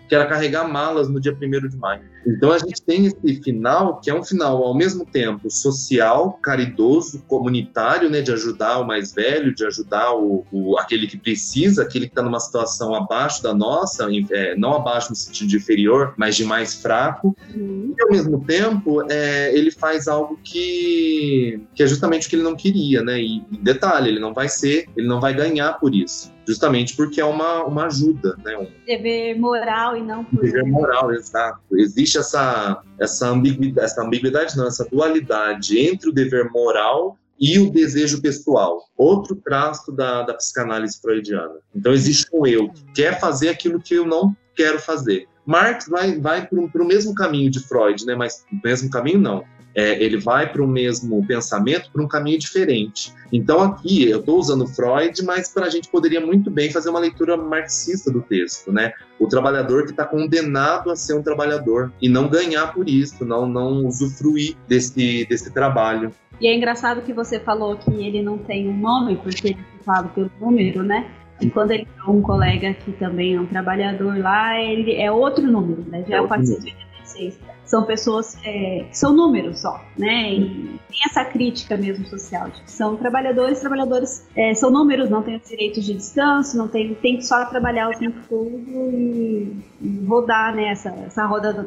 que era carregar malas no dia 1 de maio. Então a gente tem esse final, que é um final ao mesmo tempo social, caridoso, comunitário, né, de ajudar o mais velho, de ajudar o, o aquele que precisa, aquele que está numa situação abaixo da nossa, é, não abaixo no sentido de inferior, mas de mais fraco. Uhum. E ao mesmo tempo, é, ele faz algo que, que é justamente o que ele não queria, né? E detalhe, ele não vai ser, ele não vai ganhar por isso justamente porque é uma, uma ajuda, né? Um dever moral e não por... dever moral, exato. Existe essa essa ambiguidade, essa ambiguidade não, essa dualidade entre o dever moral e o desejo pessoal, outro traço da, da psicanálise freudiana. Então existe um eu que quer fazer aquilo que eu não quero fazer. Marx vai, vai para o mesmo caminho de Freud, né? mas o mesmo caminho não é, ele vai para o mesmo pensamento, para um caminho diferente. Então, aqui, eu estou usando Freud, mas para a gente poderia muito bem fazer uma leitura marxista do texto, né? O trabalhador que está condenado a ser um trabalhador e não ganhar por isso, não, não usufruir desse, desse trabalho. E é engraçado que você falou que ele não tem um nome, porque ele é fala pelo número, né? E quando ele tem um colega que também é um trabalhador lá, ele é outro número, né? Já é, é 486 são pessoas é, que são números só, né? E tem essa crítica mesmo social, de que são trabalhadores, trabalhadores é, são números, não têm direitos de descanso, não tem, tem que só trabalhar o tempo todo e, e rodar né, essa, essa roda da,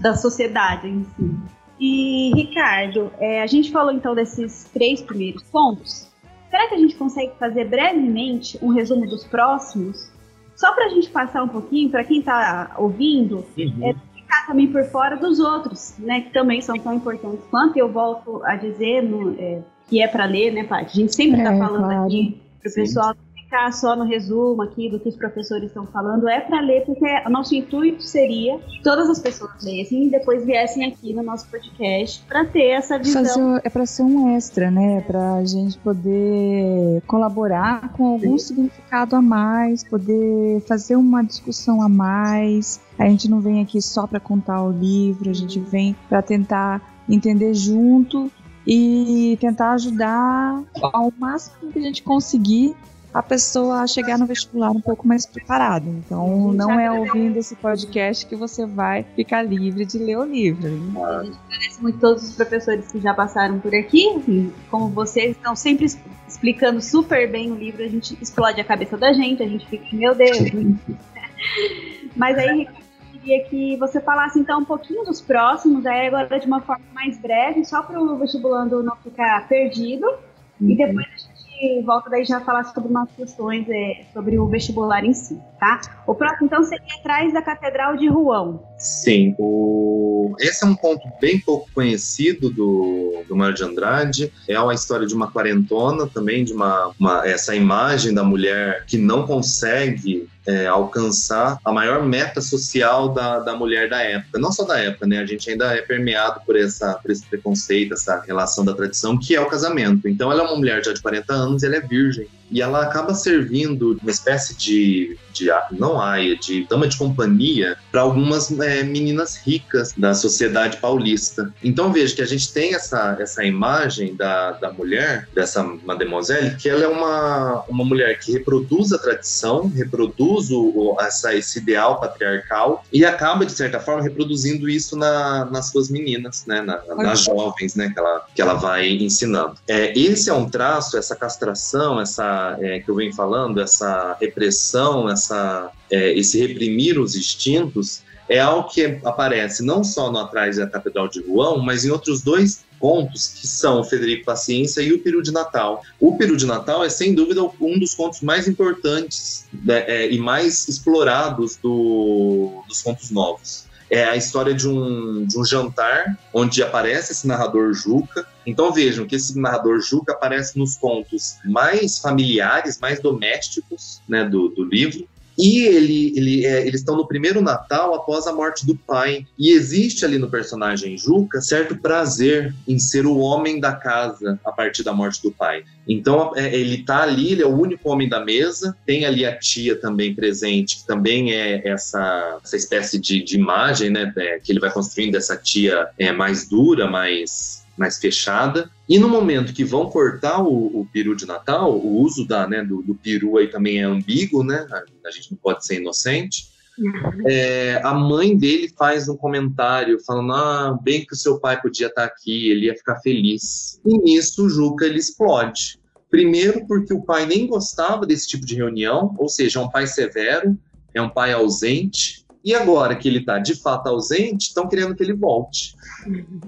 da sociedade em si. E, Ricardo, é, a gente falou então desses três primeiros pontos. Será que a gente consegue fazer brevemente um resumo dos próximos? Só para a gente passar um pouquinho, para quem está ouvindo, uhum. é, ficar também por fora dos outros, né, que também são tão importantes quanto. Eu volto a dizer no, é, que é para ler, né, Paty? A gente sempre está é, falando claro. aqui para o pessoal ficar só no resumo aqui do que os professores estão falando, é para ler, porque o nosso intuito seria que todas as pessoas lessem e depois viessem aqui no nosso podcast para ter essa visão. Fazer, é para ser um extra, né? Para a gente poder colaborar com algum Sim. significado a mais, poder fazer uma discussão a mais. A gente não vem aqui só para contar o livro, a gente vem para tentar entender junto e tentar ajudar ao máximo que a gente conseguir a pessoa chegar no vestibular um pouco mais preparada. Então, não é ouvindo esse podcast que você vai ficar livre de ler o livro. A gente agradece muito todos os professores que já passaram por aqui. Como vocês estão sempre explicando super bem o livro, a gente explode a cabeça da gente, a gente fica, meu Deus. Mas aí, eu queria que você falasse então um pouquinho dos próximos, aí agora de uma forma mais breve, só para o vestibulando não ficar perdido. Uhum. E depois a gente volta daí já falar sobre umas questões é, sobre o vestibular em si, tá? O próximo, então, seria atrás da Catedral de Rouen. Sim, o... esse é um ponto bem pouco conhecido do, do Mário de Andrade. É uma história de uma quarentona também, de uma, uma, essa imagem da mulher que não consegue é, alcançar a maior meta social da, da mulher da época. Não só da época, né? A gente ainda é permeado por, essa, por esse preconceito, essa relação da tradição, que é o casamento. Então ela é uma mulher já de 40 anos e ela é virgem e ela acaba servindo uma espécie de, de não aia, de dama de companhia para algumas é, meninas ricas da sociedade paulista. Então veja que a gente tem essa, essa imagem da, da mulher, dessa mademoiselle, que ela é uma, uma mulher que reproduz a tradição, reproduz o, essa, esse ideal patriarcal e acaba, de certa forma, reproduzindo isso na, nas suas meninas, né, na, nas jovens né, que, ela, que ela vai ensinando. É, esse é um traço, essa castração, essa é, que eu venho falando, essa repressão, essa, é, esse reprimir os instintos, é algo que aparece não só no Atrás da Catedral de Rouen, mas em outros dois contos, que são o Federico Paciência e o Peru de Natal. O Peru de Natal é, sem dúvida, um dos contos mais importantes né, é, e mais explorados do, dos contos novos é a história de um, de um jantar onde aparece esse narrador Juca. Então vejam que esse narrador Juca aparece nos contos mais familiares, mais domésticos né, do, do livro. E ele, ele, é, eles estão no primeiro Natal após a morte do pai. E existe ali no personagem Juca certo prazer em ser o homem da casa a partir da morte do pai. Então é, ele está ali, ele é o único homem da mesa. Tem ali a tia também presente, que também é essa, essa espécie de, de imagem, né? É, que ele vai construindo essa tia é, mais dura, mais mais fechada. E no momento que vão cortar o, o peru de Natal, o uso da, né, do, do, peru aí também é ambíguo, né? A, a gente não pode ser inocente. Uhum. É, a mãe dele faz um comentário falando: Ah, bem que o seu pai podia estar aqui, ele ia ficar feliz. E nisso o Juca ele explode. Primeiro, porque o pai nem gostava desse tipo de reunião, ou seja, é um pai severo, é um pai ausente, e agora que ele está de fato ausente, estão querendo que ele volte.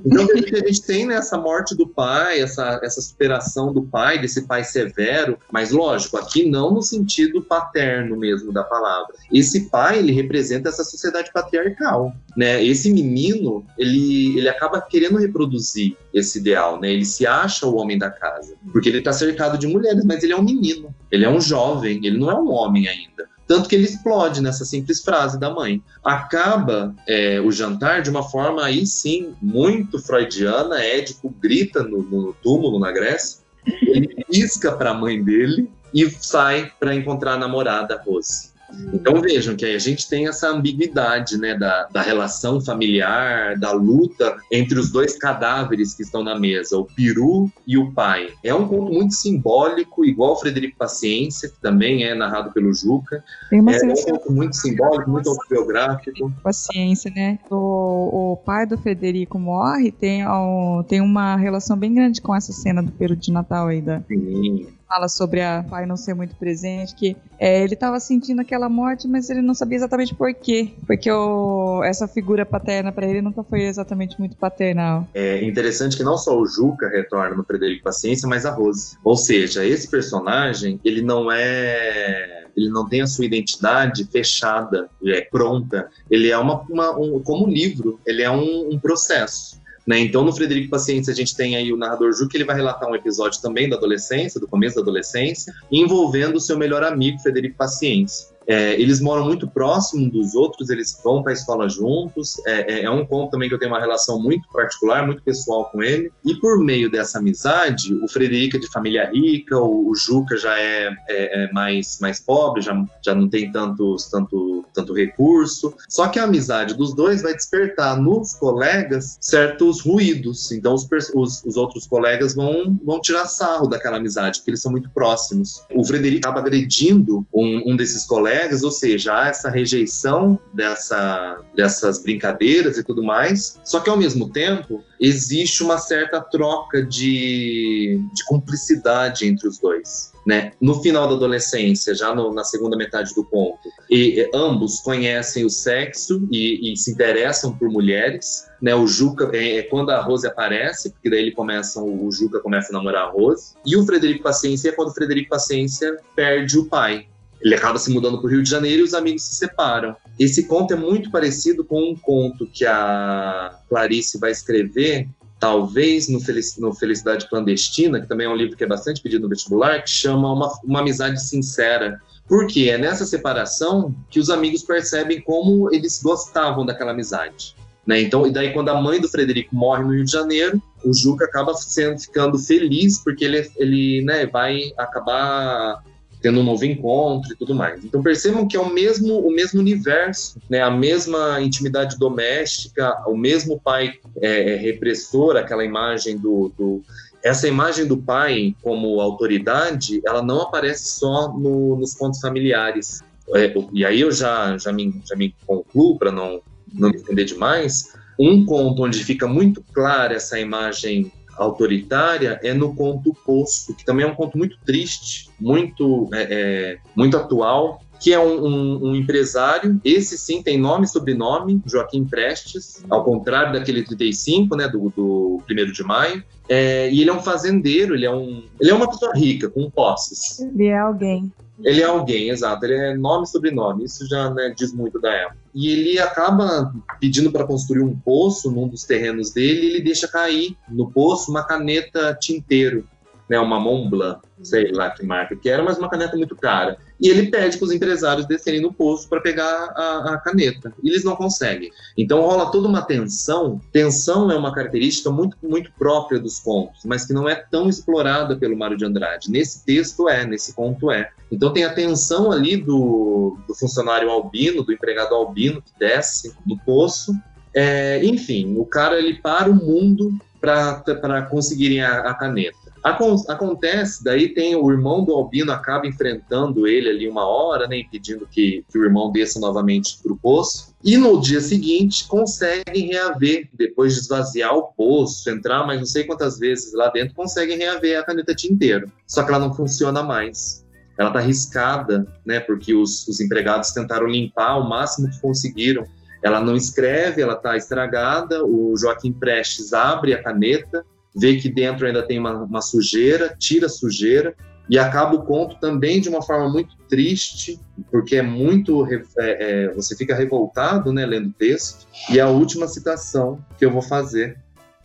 Então, o que a gente tem nessa morte do pai, essa, essa superação do pai, desse pai severo, mas lógico, aqui não no sentido paterno mesmo da palavra. Esse pai, ele representa essa sociedade patriarcal, né? Esse menino, ele, ele acaba querendo reproduzir esse ideal, né? Ele se acha o homem da casa, porque ele está cercado de mulheres, mas ele é um menino, ele é um jovem, ele não é um homem ainda. Tanto que ele explode nessa simples frase da mãe. Acaba é, o jantar de uma forma aí sim muito freudiana. Édipo grita no, no túmulo na Grécia. Ele pisca para a mãe dele e sai para encontrar a namorada Rose. Então vejam que aí a gente tem essa ambiguidade né, da, da relação familiar, da luta entre os dois cadáveres que estão na mesa, o peru e o pai. É um conto muito simbólico, igual o Frederico Paciência, que também é narrado pelo Juca. Tem uma é um conto muito simbólico, muito autobiográfico. Paciência, né? O, o pai do Frederico morre, tem, um, tem uma relação bem grande com essa cena do peru de Natal aí da. Sim fala sobre a pai não ser muito presente, que é, ele estava sentindo aquela morte, mas ele não sabia exatamente por quê, porque o, essa figura paterna para ele nunca foi exatamente muito paternal. É interessante que não só o Juca retorna no Frederico Paciência, mas a Rose. Ou seja, esse personagem, ele não é ele não tem a sua identidade fechada, é pronta. Ele é uma, uma um, como um livro, ele é um, um processo. Né? Então, no Frederico Paciência, a gente tem aí o narrador Ju, que ele vai relatar um episódio também da adolescência, do começo da adolescência, envolvendo o seu melhor amigo, Frederico Paciência. É, eles moram muito próximo dos outros, eles vão para a escola juntos. É, é, é, um ponto também que eu tenho uma relação muito particular, muito pessoal com ele. E por meio dessa amizade, o Frederico é de família rica, o, o Juca já é, é, é, mais, mais pobre, já, já não tem tantos, tanto, tanto recurso. Só que a amizade dos dois vai despertar nos colegas certos ruídos. Então os, os, os outros colegas vão, vão tirar sarro daquela amizade, porque eles são muito próximos. O Frederico acaba agredindo um, um desses colegas colegas, ou seja, há essa rejeição dessa, dessas brincadeiras e tudo mais, só que ao mesmo tempo existe uma certa troca de, de cumplicidade entre os dois. Né? No final da adolescência, já no, na segunda metade do conto, e, e ambos conhecem o sexo e, e, se interessam por mulheres. Né? O Juca é, é, quando a Rose aparece, porque daí ele começa, o Juca começa a namorar a Rose. E o Frederico Paciência é quando o Frederico Paciência perde o pai. Ele acaba se mudando para o Rio de Janeiro e os amigos se separam. Esse conto é muito parecido com um conto que a Clarice vai escrever, talvez no, Felicidade Clandestina, que também é um livro que é bastante pedido no vestibular, que chama Uma, uma Amizade Sincera, Porque é nessa separação que os amigos percebem como eles gostavam daquela amizade. Né? Então, e daí quando a mãe do Frederico morre no Rio de Janeiro, o Juca acaba sendo, ficando feliz porque ele, ele né, vai acabar tendo um novo encontro e tudo mais. Então percebam que é o mesmo o mesmo universo, né? A mesma intimidade doméstica, o mesmo pai é, é repressor, aquela imagem do, do essa imagem do pai como autoridade, ela não aparece só no, nos contos familiares. É, e aí eu já já me, já me concluo para não não me entender demais. Um conto onde fica muito clara essa imagem autoritária é no conto Poço, que também é um conto muito triste, muito, é, é, muito atual, que é um, um, um, empresário, esse sim tem nome e sobrenome, Joaquim Prestes, ao contrário daquele 35, né, do, do 1 de maio, é, e ele é um fazendeiro, ele é, um, ele é uma pessoa rica, com posses. Ele é alguém. Ele é alguém, exato. Ele é nome e sobrenome. Isso já né, diz muito da época. E ele acaba pedindo para construir um poço num dos terrenos dele e ele deixa cair no poço uma caneta tinteiro né, uma Montblanc, sei lá que marca que era, mas uma caneta muito cara. E ele pede para os empresários descerem no poço para pegar a, a, caneta. E eles não conseguem. Então rola toda uma tensão. Tensão é uma característica muito, muito própria dos contos, mas que não é tão explorada pelo Mário de Andrade. Nesse texto é, nesse conto é. Então tem a tensão ali do, do funcionário albino, do empregado albino que desce no poço. É, enfim, o cara ele para o mundo para conseguirem a, a caneta. Acontece, daí tem o irmão do Albino acaba enfrentando ele ali uma hora, né, pedindo que, que o irmão desça novamente para o poço. E no dia seguinte conseguem reaver, depois de esvaziar o poço, entrar mais não sei quantas vezes lá dentro, conseguem reaver a caneta tinteiro. Só que ela não funciona mais. Ela está riscada, né, porque os, os empregados tentaram limpar o máximo que conseguiram. Ela não escreve, ela está estragada. O Joaquim Prestes abre a caneta, vê que dentro ainda tem uma, uma sujeira, tira a sujeira e acaba o conto também de uma forma muito triste, porque é muito. É, é, você fica revoltado né, lendo o texto. E a última citação que eu vou fazer: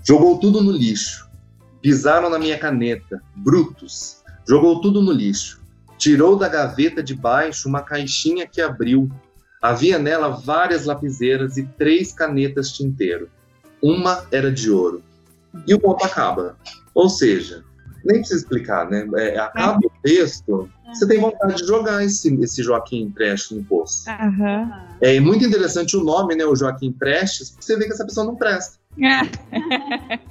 Jogou tudo no lixo, pisaram na minha caneta, brutos, jogou tudo no lixo, tirou da gaveta de baixo uma caixinha que abriu. Havia nela várias lapiseiras e três canetas tinteiro. Uma era de ouro e o conto acaba. Ou seja, nem precisa explicar, né? É, acaba é. o texto, você tem vontade de jogar esse, esse Joaquim Prestes no poço. Uhum. É muito interessante o nome, né? O Joaquim Prestes, porque você vê que essa pessoa não presta.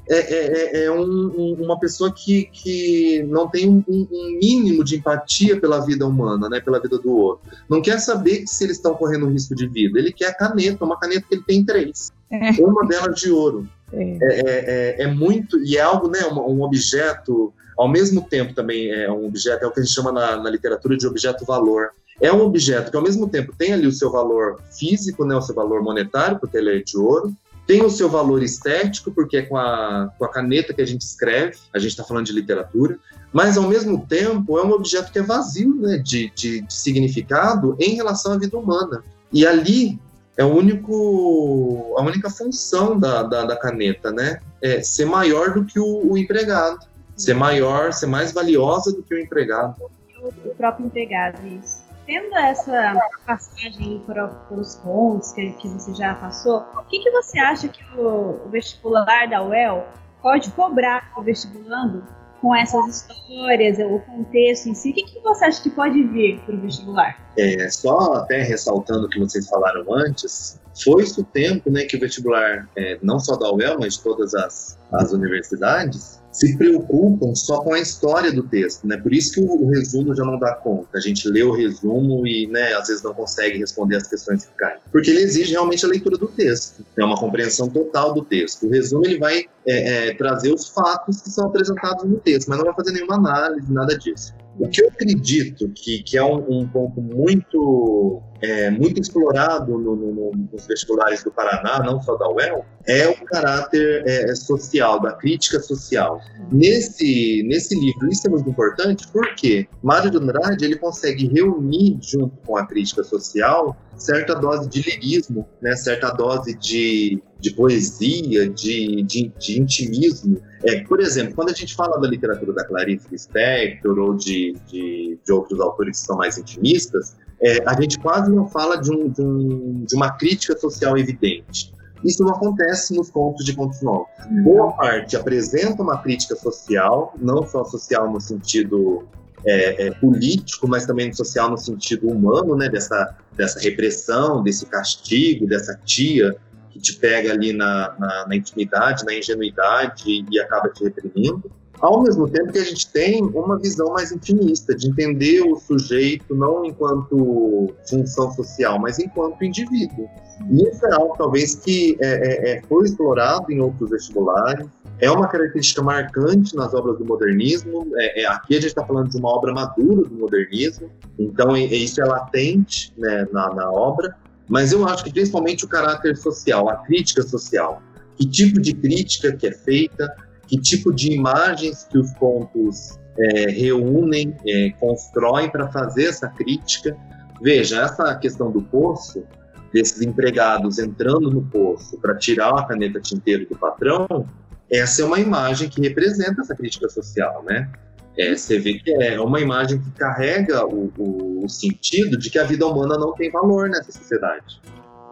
é, é, é, é um, um, uma pessoa que, que não tem um, um, mínimo de empatia pela vida humana, né, pela vida do outro. Não quer saber se eles estão correndo um risco de vida. Ele quer a caneta, uma caneta que ele tem três. É. Uma delas de ouro. É. É, é, é, muito, e é algo, né, um, um, objeto, ao mesmo tempo também é um objeto, é o que a gente chama na, na literatura de objeto-valor. É um objeto que, ao mesmo tempo, tem ali o seu valor físico, né, o seu valor monetário, porque ele é de ouro, tem o seu valor estético, porque é com a, com a caneta que a gente escreve, a gente está falando de literatura, mas, ao mesmo tempo, é um objeto que é vazio né, de, de, de significado em relação à vida humana. E ali é o único, a única função da, da, da caneta, né? É ser maior do que o, o, empregado, ser maior, ser mais valiosa do que o empregado. O próprio empregado, isso. Tendo essa passagem pelos pontos que, que você já passou, o que, que você acha que o, o vestibular da UEL pode cobrar o vestibulando com essas histórias, o contexto em si, o que, que você acha que pode vir para o vestibular? É, só até ressaltando o que vocês falaram antes, foi isso o tempo né, que o vestibular, é, não só da UEL, mas de todas as, as universidades, se preocupam só com a história do texto, né? Por isso que o, resumo já não dá conta. A gente lê o resumo e, né, às vezes não consegue responder as questões que caem. Porque ele exige realmente a leitura do texto, é uma compreensão total do texto. O resumo ele vai é, é, trazer os fatos que são apresentados no texto, mas não vai fazer nenhuma análise, nada disso. O que eu acredito que, que é um, um ponto muito é, muito explorado no, no, nos vestibulares do Paraná, não só da UEL, é o caráter é, social, da crítica social. Nesse, nesse livro, isso é muito importante porque Mário de Andrade ele consegue reunir, junto com a crítica social, certa dose de lirismo, né, certa dose de, de poesia, de, de, de intimismo. É, por exemplo, quando a gente fala da literatura da Clarice Lispector ou de, de, de outros autores que são mais intimistas, é, a gente quase não fala de, um, de, um, de, uma crítica social evidente. Isso não acontece nos contos de contos novos. Uhum. Boa parte apresenta uma crítica social, não só social no sentido é, é, político, mas também social no sentido humano, né? Dessa, dessa repressão, desse castigo, dessa tia que te pega ali na, na, na intimidade, na ingenuidade e acaba te reprimindo. Ao mesmo tempo que a gente tem uma visão mais intimista, de entender o sujeito não enquanto função social, mas enquanto indivíduo. E isso é algo, talvez, que é, é, é, foi explorado em outros vestibulares, é uma característica marcante nas obras do modernismo. É, é aqui a gente está falando de uma obra madura do modernismo, então isso é latente né, na, na obra, mas eu acho que principalmente o caráter social, a crítica social. Que tipo de crítica que é feita, que tipo de imagens que os contos é, reúnem, é, constroem para fazer essa crítica. Veja, essa questão do poço, desses empregados entrando no poço para tirar a caneta tinteiro do patrão, essa é uma imagem que representa essa crítica social, né? É, você vê que é uma imagem que carrega o, o, o, sentido de que a vida humana não tem valor nessa sociedade.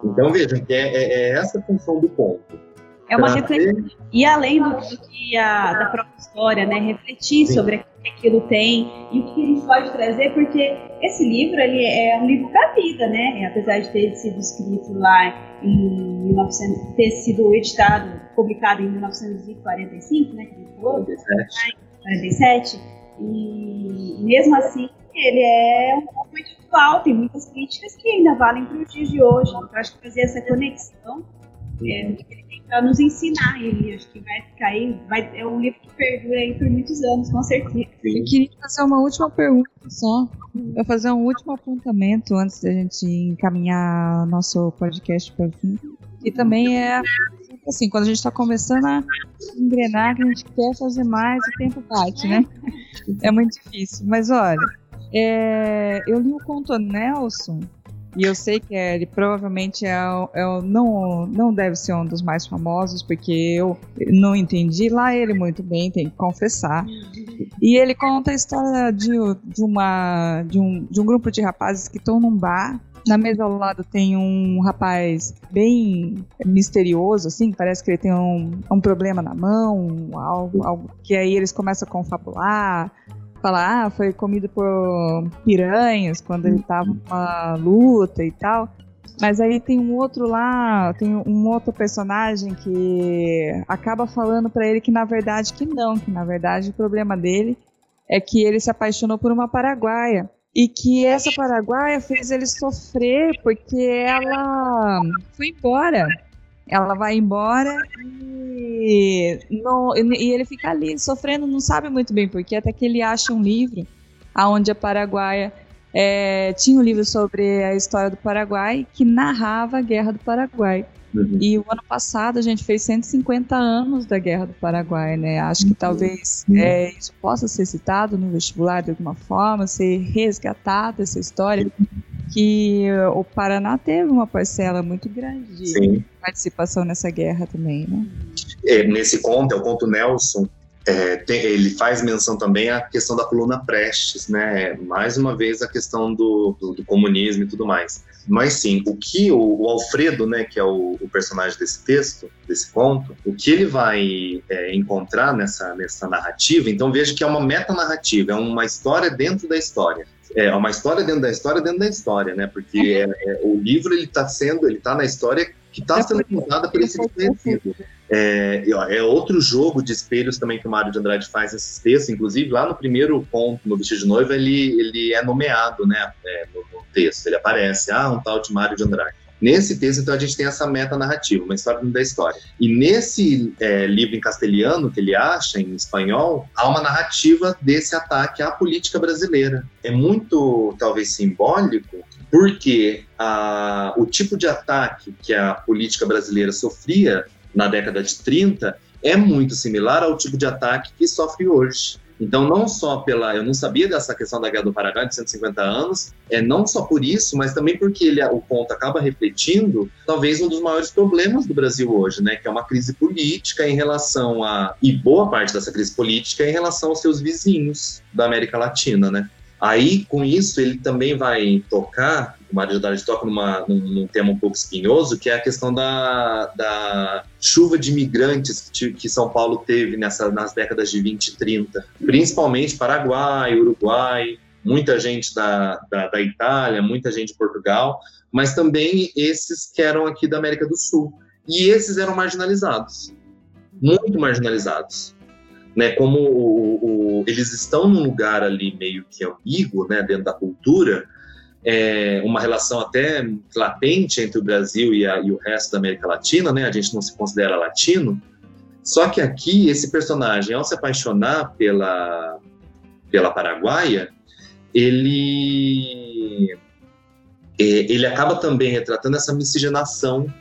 Então vejam que é, é, é essa a função do ponto. É uma reflexão. E além do, do que a da própria história, né? Refletir Sim. sobre o que aquilo tem e o que a gente pode trazer, porque esse livro ele é um livro para a vida, né? Apesar de ter sido escrito lá em 1900, ter sido editado, publicado em 1945, né? Que falou, 47. 47. E mesmo assim, ele é um pouco muito atual, tem muitas críticas que ainda valem para os dias de hoje. Então, acho que fazer essa conexão é, para nos ensinar. Ele acho que vai ficar aí, vai, é um livro que perdura aí por muitos anos, com certeza. Eu queria fazer uma última pergunta só. Eu fazer um último apontamento antes da gente encaminhar nosso podcast para o fim. E também é assim, quando a gente está começando a engrenar, que a gente quer fazer mais, o tempo bate, né? É muito difícil. Mas olha, é, eu li o conto Nelson e eu sei que ele provavelmente é, é, não, não deve ser um dos mais famosos, porque eu não entendi lá ele muito bem, tem que confessar. E ele conta a história de, de, uma, de, um, de um grupo de rapazes que estão num bar na mesa ao lado tem um rapaz bem misterioso, assim, parece que ele tem um, um problema na mão, algo, algo que aí eles começam a confabular falar, ah, foi comido por piranhas quando ele tava numa luta e tal. Mas aí tem um outro lá, tem um outro personagem que acaba falando para ele que na verdade que não, que na verdade o problema dele é que ele se apaixonou por uma paraguaia e que essa paraguaia fez ele sofrer porque ela foi embora. Ela vai embora e, e ele fica ali sofrendo, não sabe muito bem porquê, até que ele acha um livro aonde a Paraguaia é, tinha um livro sobre a história do Paraguai que narrava a Guerra do Paraguai. Uhum. E o ano passado a gente fez 150 anos da Guerra do Paraguai, né? Acho que uhum. talvez uhum. é, isso possa ser citado no vestibular de alguma forma, ser resgatado essa história que o Paraná teve uma parcela muito grande de Sim. participação nessa guerra também, né? É, nesse conto, é o conto Nelson, é, tem, ele faz menção também à questão da coluna Prestes, né? Mais uma vez a questão do, do, do comunismo e tudo mais. Mas sim, o que o, o Alfredo, né, que é o, o, personagem desse texto, desse conto, o que ele vai é, encontrar nessa, nessa narrativa, então veja que é uma metanarrativa, é uma história dentro da história é uma história dentro da história dentro da história, né? Porque é, é, o livro ele está sendo, ele está na história que está sendo contada por esse desconhecido. É, é, outro jogo de espelhos também que o Mário de Andrade faz nesses textos, inclusive lá no primeiro ponto, no Vestido de Noiva, ele, ele é nomeado, né, é, no, no, texto, ele aparece, ah, um tal de Mário de Andrade. Nesse texto, então, a gente tem essa meta narrativa, uma história da história. E nesse é, livro em castelhano que ele acha, em espanhol, há uma narrativa desse ataque à política brasileira. É muito, talvez, simbólico, porque a, o tipo de ataque que a política brasileira sofria na década de 30 é muito similar ao tipo de ataque que sofre hoje. Então, não só pela. Eu não sabia dessa questão da Guerra do Paraguai de 150 anos, é não só por isso, mas também porque ele, o ponto acaba refletindo talvez um dos maiores problemas do Brasil hoje, né? Que é uma crise política em relação a. E boa parte dessa crise política é em relação aos seus vizinhos da América Latina, né? Aí, com isso, ele também vai tocar, o Mário Jodari toca numa, num, num, tema um pouco espinhoso, que é a questão da, da chuva de imigrantes que, que, São Paulo teve nessa, nas décadas de 20 e 30, principalmente Paraguai, Uruguai, muita gente da, da, da Itália, muita gente de Portugal, mas também esses que eram aqui da América do Sul. E esses eram marginalizados, muito marginalizados né, como o, o, eles estão num lugar ali meio que ambíguo, né, dentro da cultura, é, uma relação até latente entre o Brasil e, a, e, o resto da América Latina, né, a gente não se considera latino, só que aqui esse personagem, ao se apaixonar pela, pela Paraguaia, ele é, ele acaba também retratando essa miscigenação,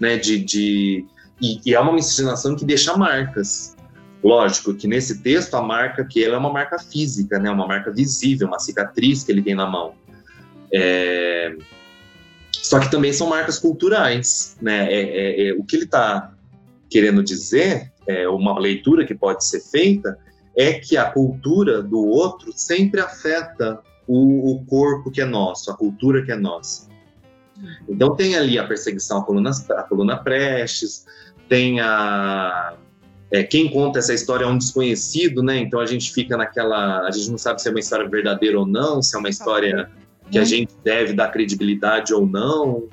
né, de, de e, e é uma miscigenação que deixa marcas, Lógico que nesse texto a marca que ela é uma marca física, né, uma marca visível, uma cicatriz que ele tem na mão. É... Só que também são marcas culturais, né? É, é, é o que ele está querendo dizer, é uma leitura que pode ser feita, é que a cultura do outro sempre afeta o, o corpo que é nosso, a cultura que é nossa. Então tem ali a perseguição à coluna, à coluna Prestes, tem a é, quem conta essa história é um desconhecido, né? Então a gente fica naquela. A gente não sabe se é uma história verdadeira ou não, se é uma história que a gente deve dar credibilidade ou não.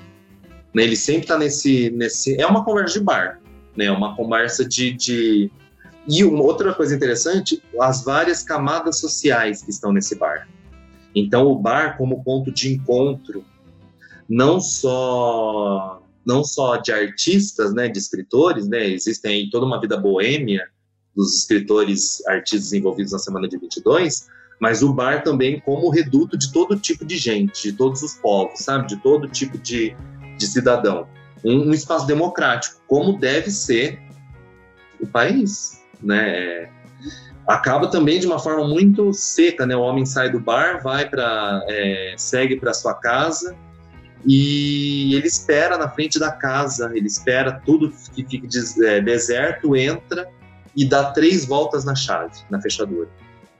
Né? Ele sempre está nesse, nesse. É uma conversa de bar, né? É uma conversa de. de... E uma outra coisa interessante, as várias camadas sociais que estão nesse bar. Então, o bar como ponto de encontro, não só não só de artistas, né, de escritores, né, existem toda uma vida boêmia dos escritores, artistas envolvidos na Semana de 22, mas o bar também como reduto de todo tipo de gente, de todos os povos, sabe, de todo tipo de, de cidadão. Um, um espaço democrático, como deve ser o país, né, acaba também de uma forma muito seca, né? O homem sai do bar, vai para, é, segue para sua casa, e ele espera na frente da casa, ele espera tudo que fique é, deserto, entra e dá três voltas na chave, na fechadura.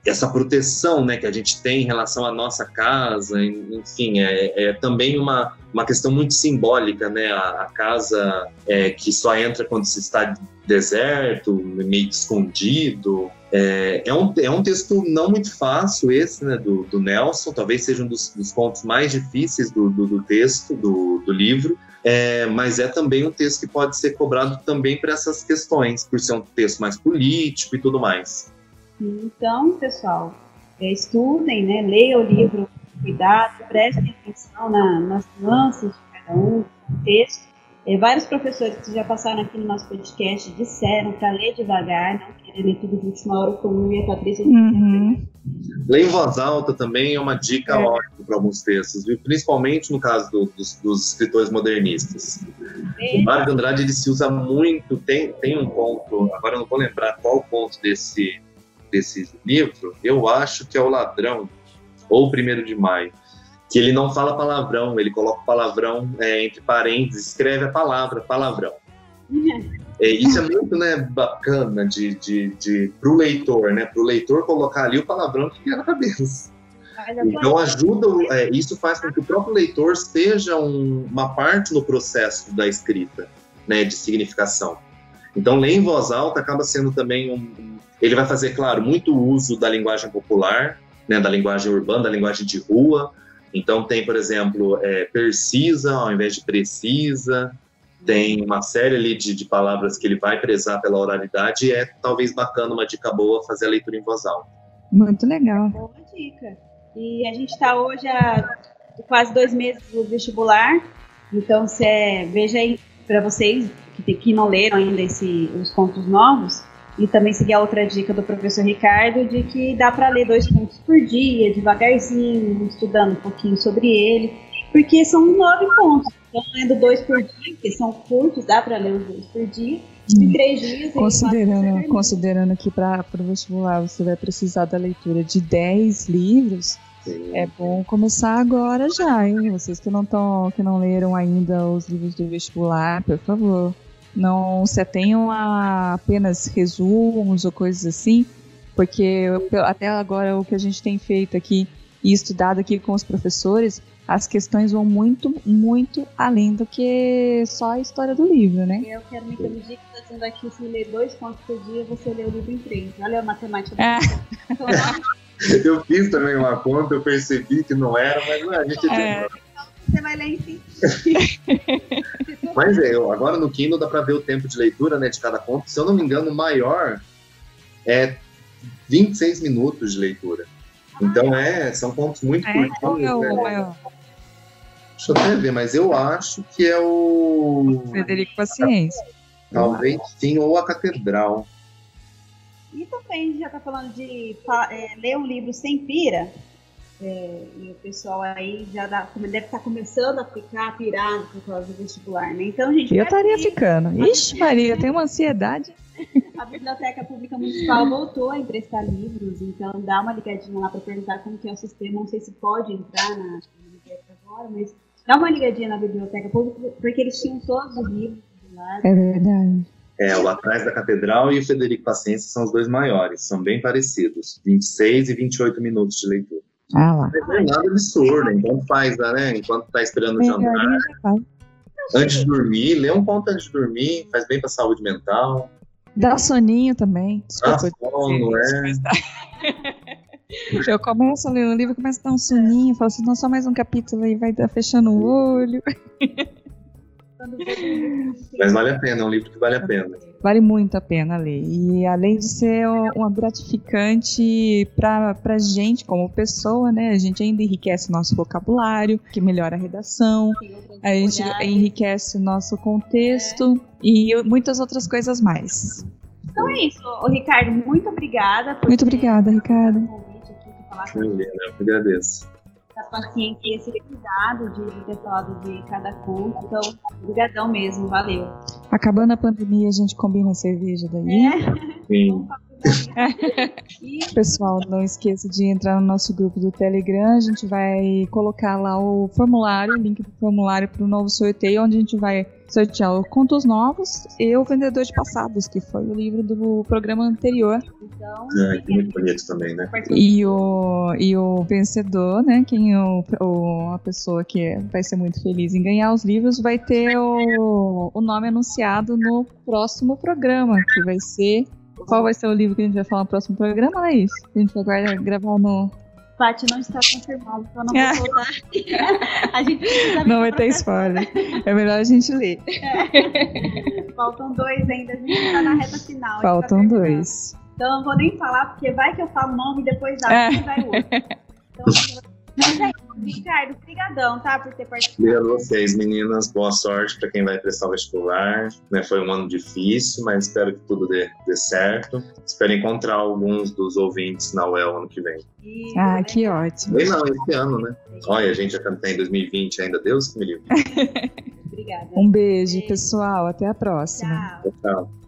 Essa proteção né, que a gente tem em relação à nossa casa, enfim, é, é também uma, uma questão muito simbólica, né? A, a casa é, que só entra quando se está deserto, meio escondido, é, é, um, é um texto não muito fácil esse, né, do, do Nelson, talvez seja um dos, dos pontos mais difíceis do, do, do texto, do, do livro, é, mas é também um texto que pode ser cobrado também para essas questões, por ser um texto mais político e tudo mais. Então, pessoal, é, estudem, né, leiam o livro com cuidado, prestem atenção na, nas nuances de cada um, do texto, vários professores que já passaram aqui no nosso podcast disseram para ler devagar, não querer ler tudo de última hora, como eu e a Patrícia. Uhum. Ler em voz alta também é uma dica é. ótima para alguns textos, viu? principalmente no caso do, dos, dos, escritores modernistas. É. O Mário de Andrade ele se usa muito, tem, tem um ponto, agora eu não vou lembrar qual ponto desse, desse livro, eu acho que é o Ladrão, ou o Primeiro de Maio que ele não fala palavrão, ele coloca palavrão é, entre parênteses, escreve a palavra palavrão. É, isso é muito né, bacana de, de, de, para o leitor, né? Para o leitor colocar ali o palavrão que quer na cabeça. Então ajuda, é, isso faz com que o próprio leitor seja um, uma parte no processo da escrita, né, de significação. Então ler em voz alta acaba sendo também um, ele vai fazer, claro, muito uso da linguagem popular, né, da linguagem urbana, da linguagem de rua, então tem, por exemplo, é, precisa ao invés de precisa, tem uma série ali de, de, palavras que ele vai prezar pela oralidade e é talvez bacana, uma dica boa, fazer a leitura em voz alta. Muito legal. Boa dica. E a gente está hoje há quase dois meses do vestibular Então, cê, veja aí para vocês que, que não leram ainda esse, os contos novos, e também seguir a outra dica do professor Ricardo de que dá para ler dois contos por dia, devagarzinho, estudando um pouquinho sobre ele, porque são nove contos. Então, lendo dois por dia, que são curtos, dá para ler os dois por dia. De três dias. Considerando, considerando que para o vestibular você vai precisar da leitura de dez livros, Sim. É bom começar agora já, hein? Vocês que não tão, que não leram ainda os livros do vestibular, por favor, não se atenham a apenas resumos ou coisas assim, porque até agora o que a gente tem feito aqui e estudado aqui com os professores, as questões vão muito, muito além do que só a história do livro, né? Eu quero me corrigir que está dizendo aqui, se ler dois pontos por dia, você lê o livro em três. Olha a matemática. É. Eu fiz também uma conta, eu percebi que não era, mas não, a gente é. Então, você vai ler enfim. mas é, agora no Kindle dá para ver o tempo de leitura né, de cada conto. Se eu não me engano, o maior é 26 minutos de leitura. Então é, são contos muito é, curtinhos. É o, né? Deixa eu até ver, mas eu acho que é o. Frederico Paciência. Talvez sim, ou a Catedral. E também a gente já está falando de é, ler um livro sem pira. É, e o pessoal aí já dá, deve estar tá começando a ficar pirado por causa do vestibular, né? Então, gente. Eu estaria ficando. Ixi, Maria, eu tenho uma ansiedade. A Biblioteca Pública Municipal voltou a emprestar livros, então dá uma ligadinha lá para perguntar como que é o sistema. Não sei se pode entrar na biblioteca agora, mas dá uma ligadinha na Biblioteca Pública, porque eles tinham todos os livros lá. É verdade. É, o Atrás da Catedral e o Federico Paciência são os dois maiores, são bem parecidos, 26 e 28 minutos de leitura. Ah lá. Mas não é nada absurdo, enquanto faz, né? Enquanto tá esperando o jantar. Antes de dormir, lê um conto antes de dormir, faz bem pra saúde mental. Dá soninho também. Dá sono, é. Eu começo a ler o livro, começo a dar um soninho, falo assim, não, só mais um capítulo aí, vai fechando o olho. Mas vale a pena, é um livro que vale a pena. Vale muito a pena ler. E além de ser uma gratificante para a gente como pessoa, né? A gente ainda enriquece o nosso vocabulário, que melhora a redação, a gente enriquece o nosso contexto é. e muitas outras coisas mais. Então é isso, Ô, Ricardo, muito obrigada. muito obrigada, Ricardo. Eu agradeço essa paciência e esse cuidado de, ter falado de cada conto. Então, obrigadão mesmo, valeu. Acabando a pandemia, a gente combina a cerveja daí. É. Sim. Pessoal, não esqueça de entrar no nosso grupo do Telegram. A gente vai colocar lá o formulário, o link do formulário para o novo sorteio, onde a gente vai sortear o Contos Novos e o Vendedor de Passados, que foi o livro do programa anterior. Então, é, que muito bonito também, né? E o, e o vencedor, né? Quem o, o, a pessoa que vai ser muito feliz em ganhar os livros vai ter o, o nome anunciado no próximo programa, que vai ser qual vai ser o livro que a gente vai falar no próximo programa, Laís? A gente vai gravar no. Paty não está confirmado, então não vou voltar. a gente não vai ter spoiler. É melhor a gente ler. É. Faltam dois ainda, a gente está na reta final. Faltam dois. Então não vou nem falar, porque vai que eu falo o nome e depois dá, é. vai o outro. Então, mas é Ricardo, brigadão, tá, por ter participado. Obrigado a vocês, meninas. Boa sorte para quem vai prestar o vestibular. Né, foi um ano difícil, mas espero que tudo dê, dê certo. Espero encontrar alguns dos ouvintes na UEL ano que vem. ah, que ótimo. Bem não, esse ano, né? Olha, a gente já está em 2020 ainda. Deus que me livre. Obrigada. Um beijo, beijo, pessoal. Até a próxima. Tchau. Tchau.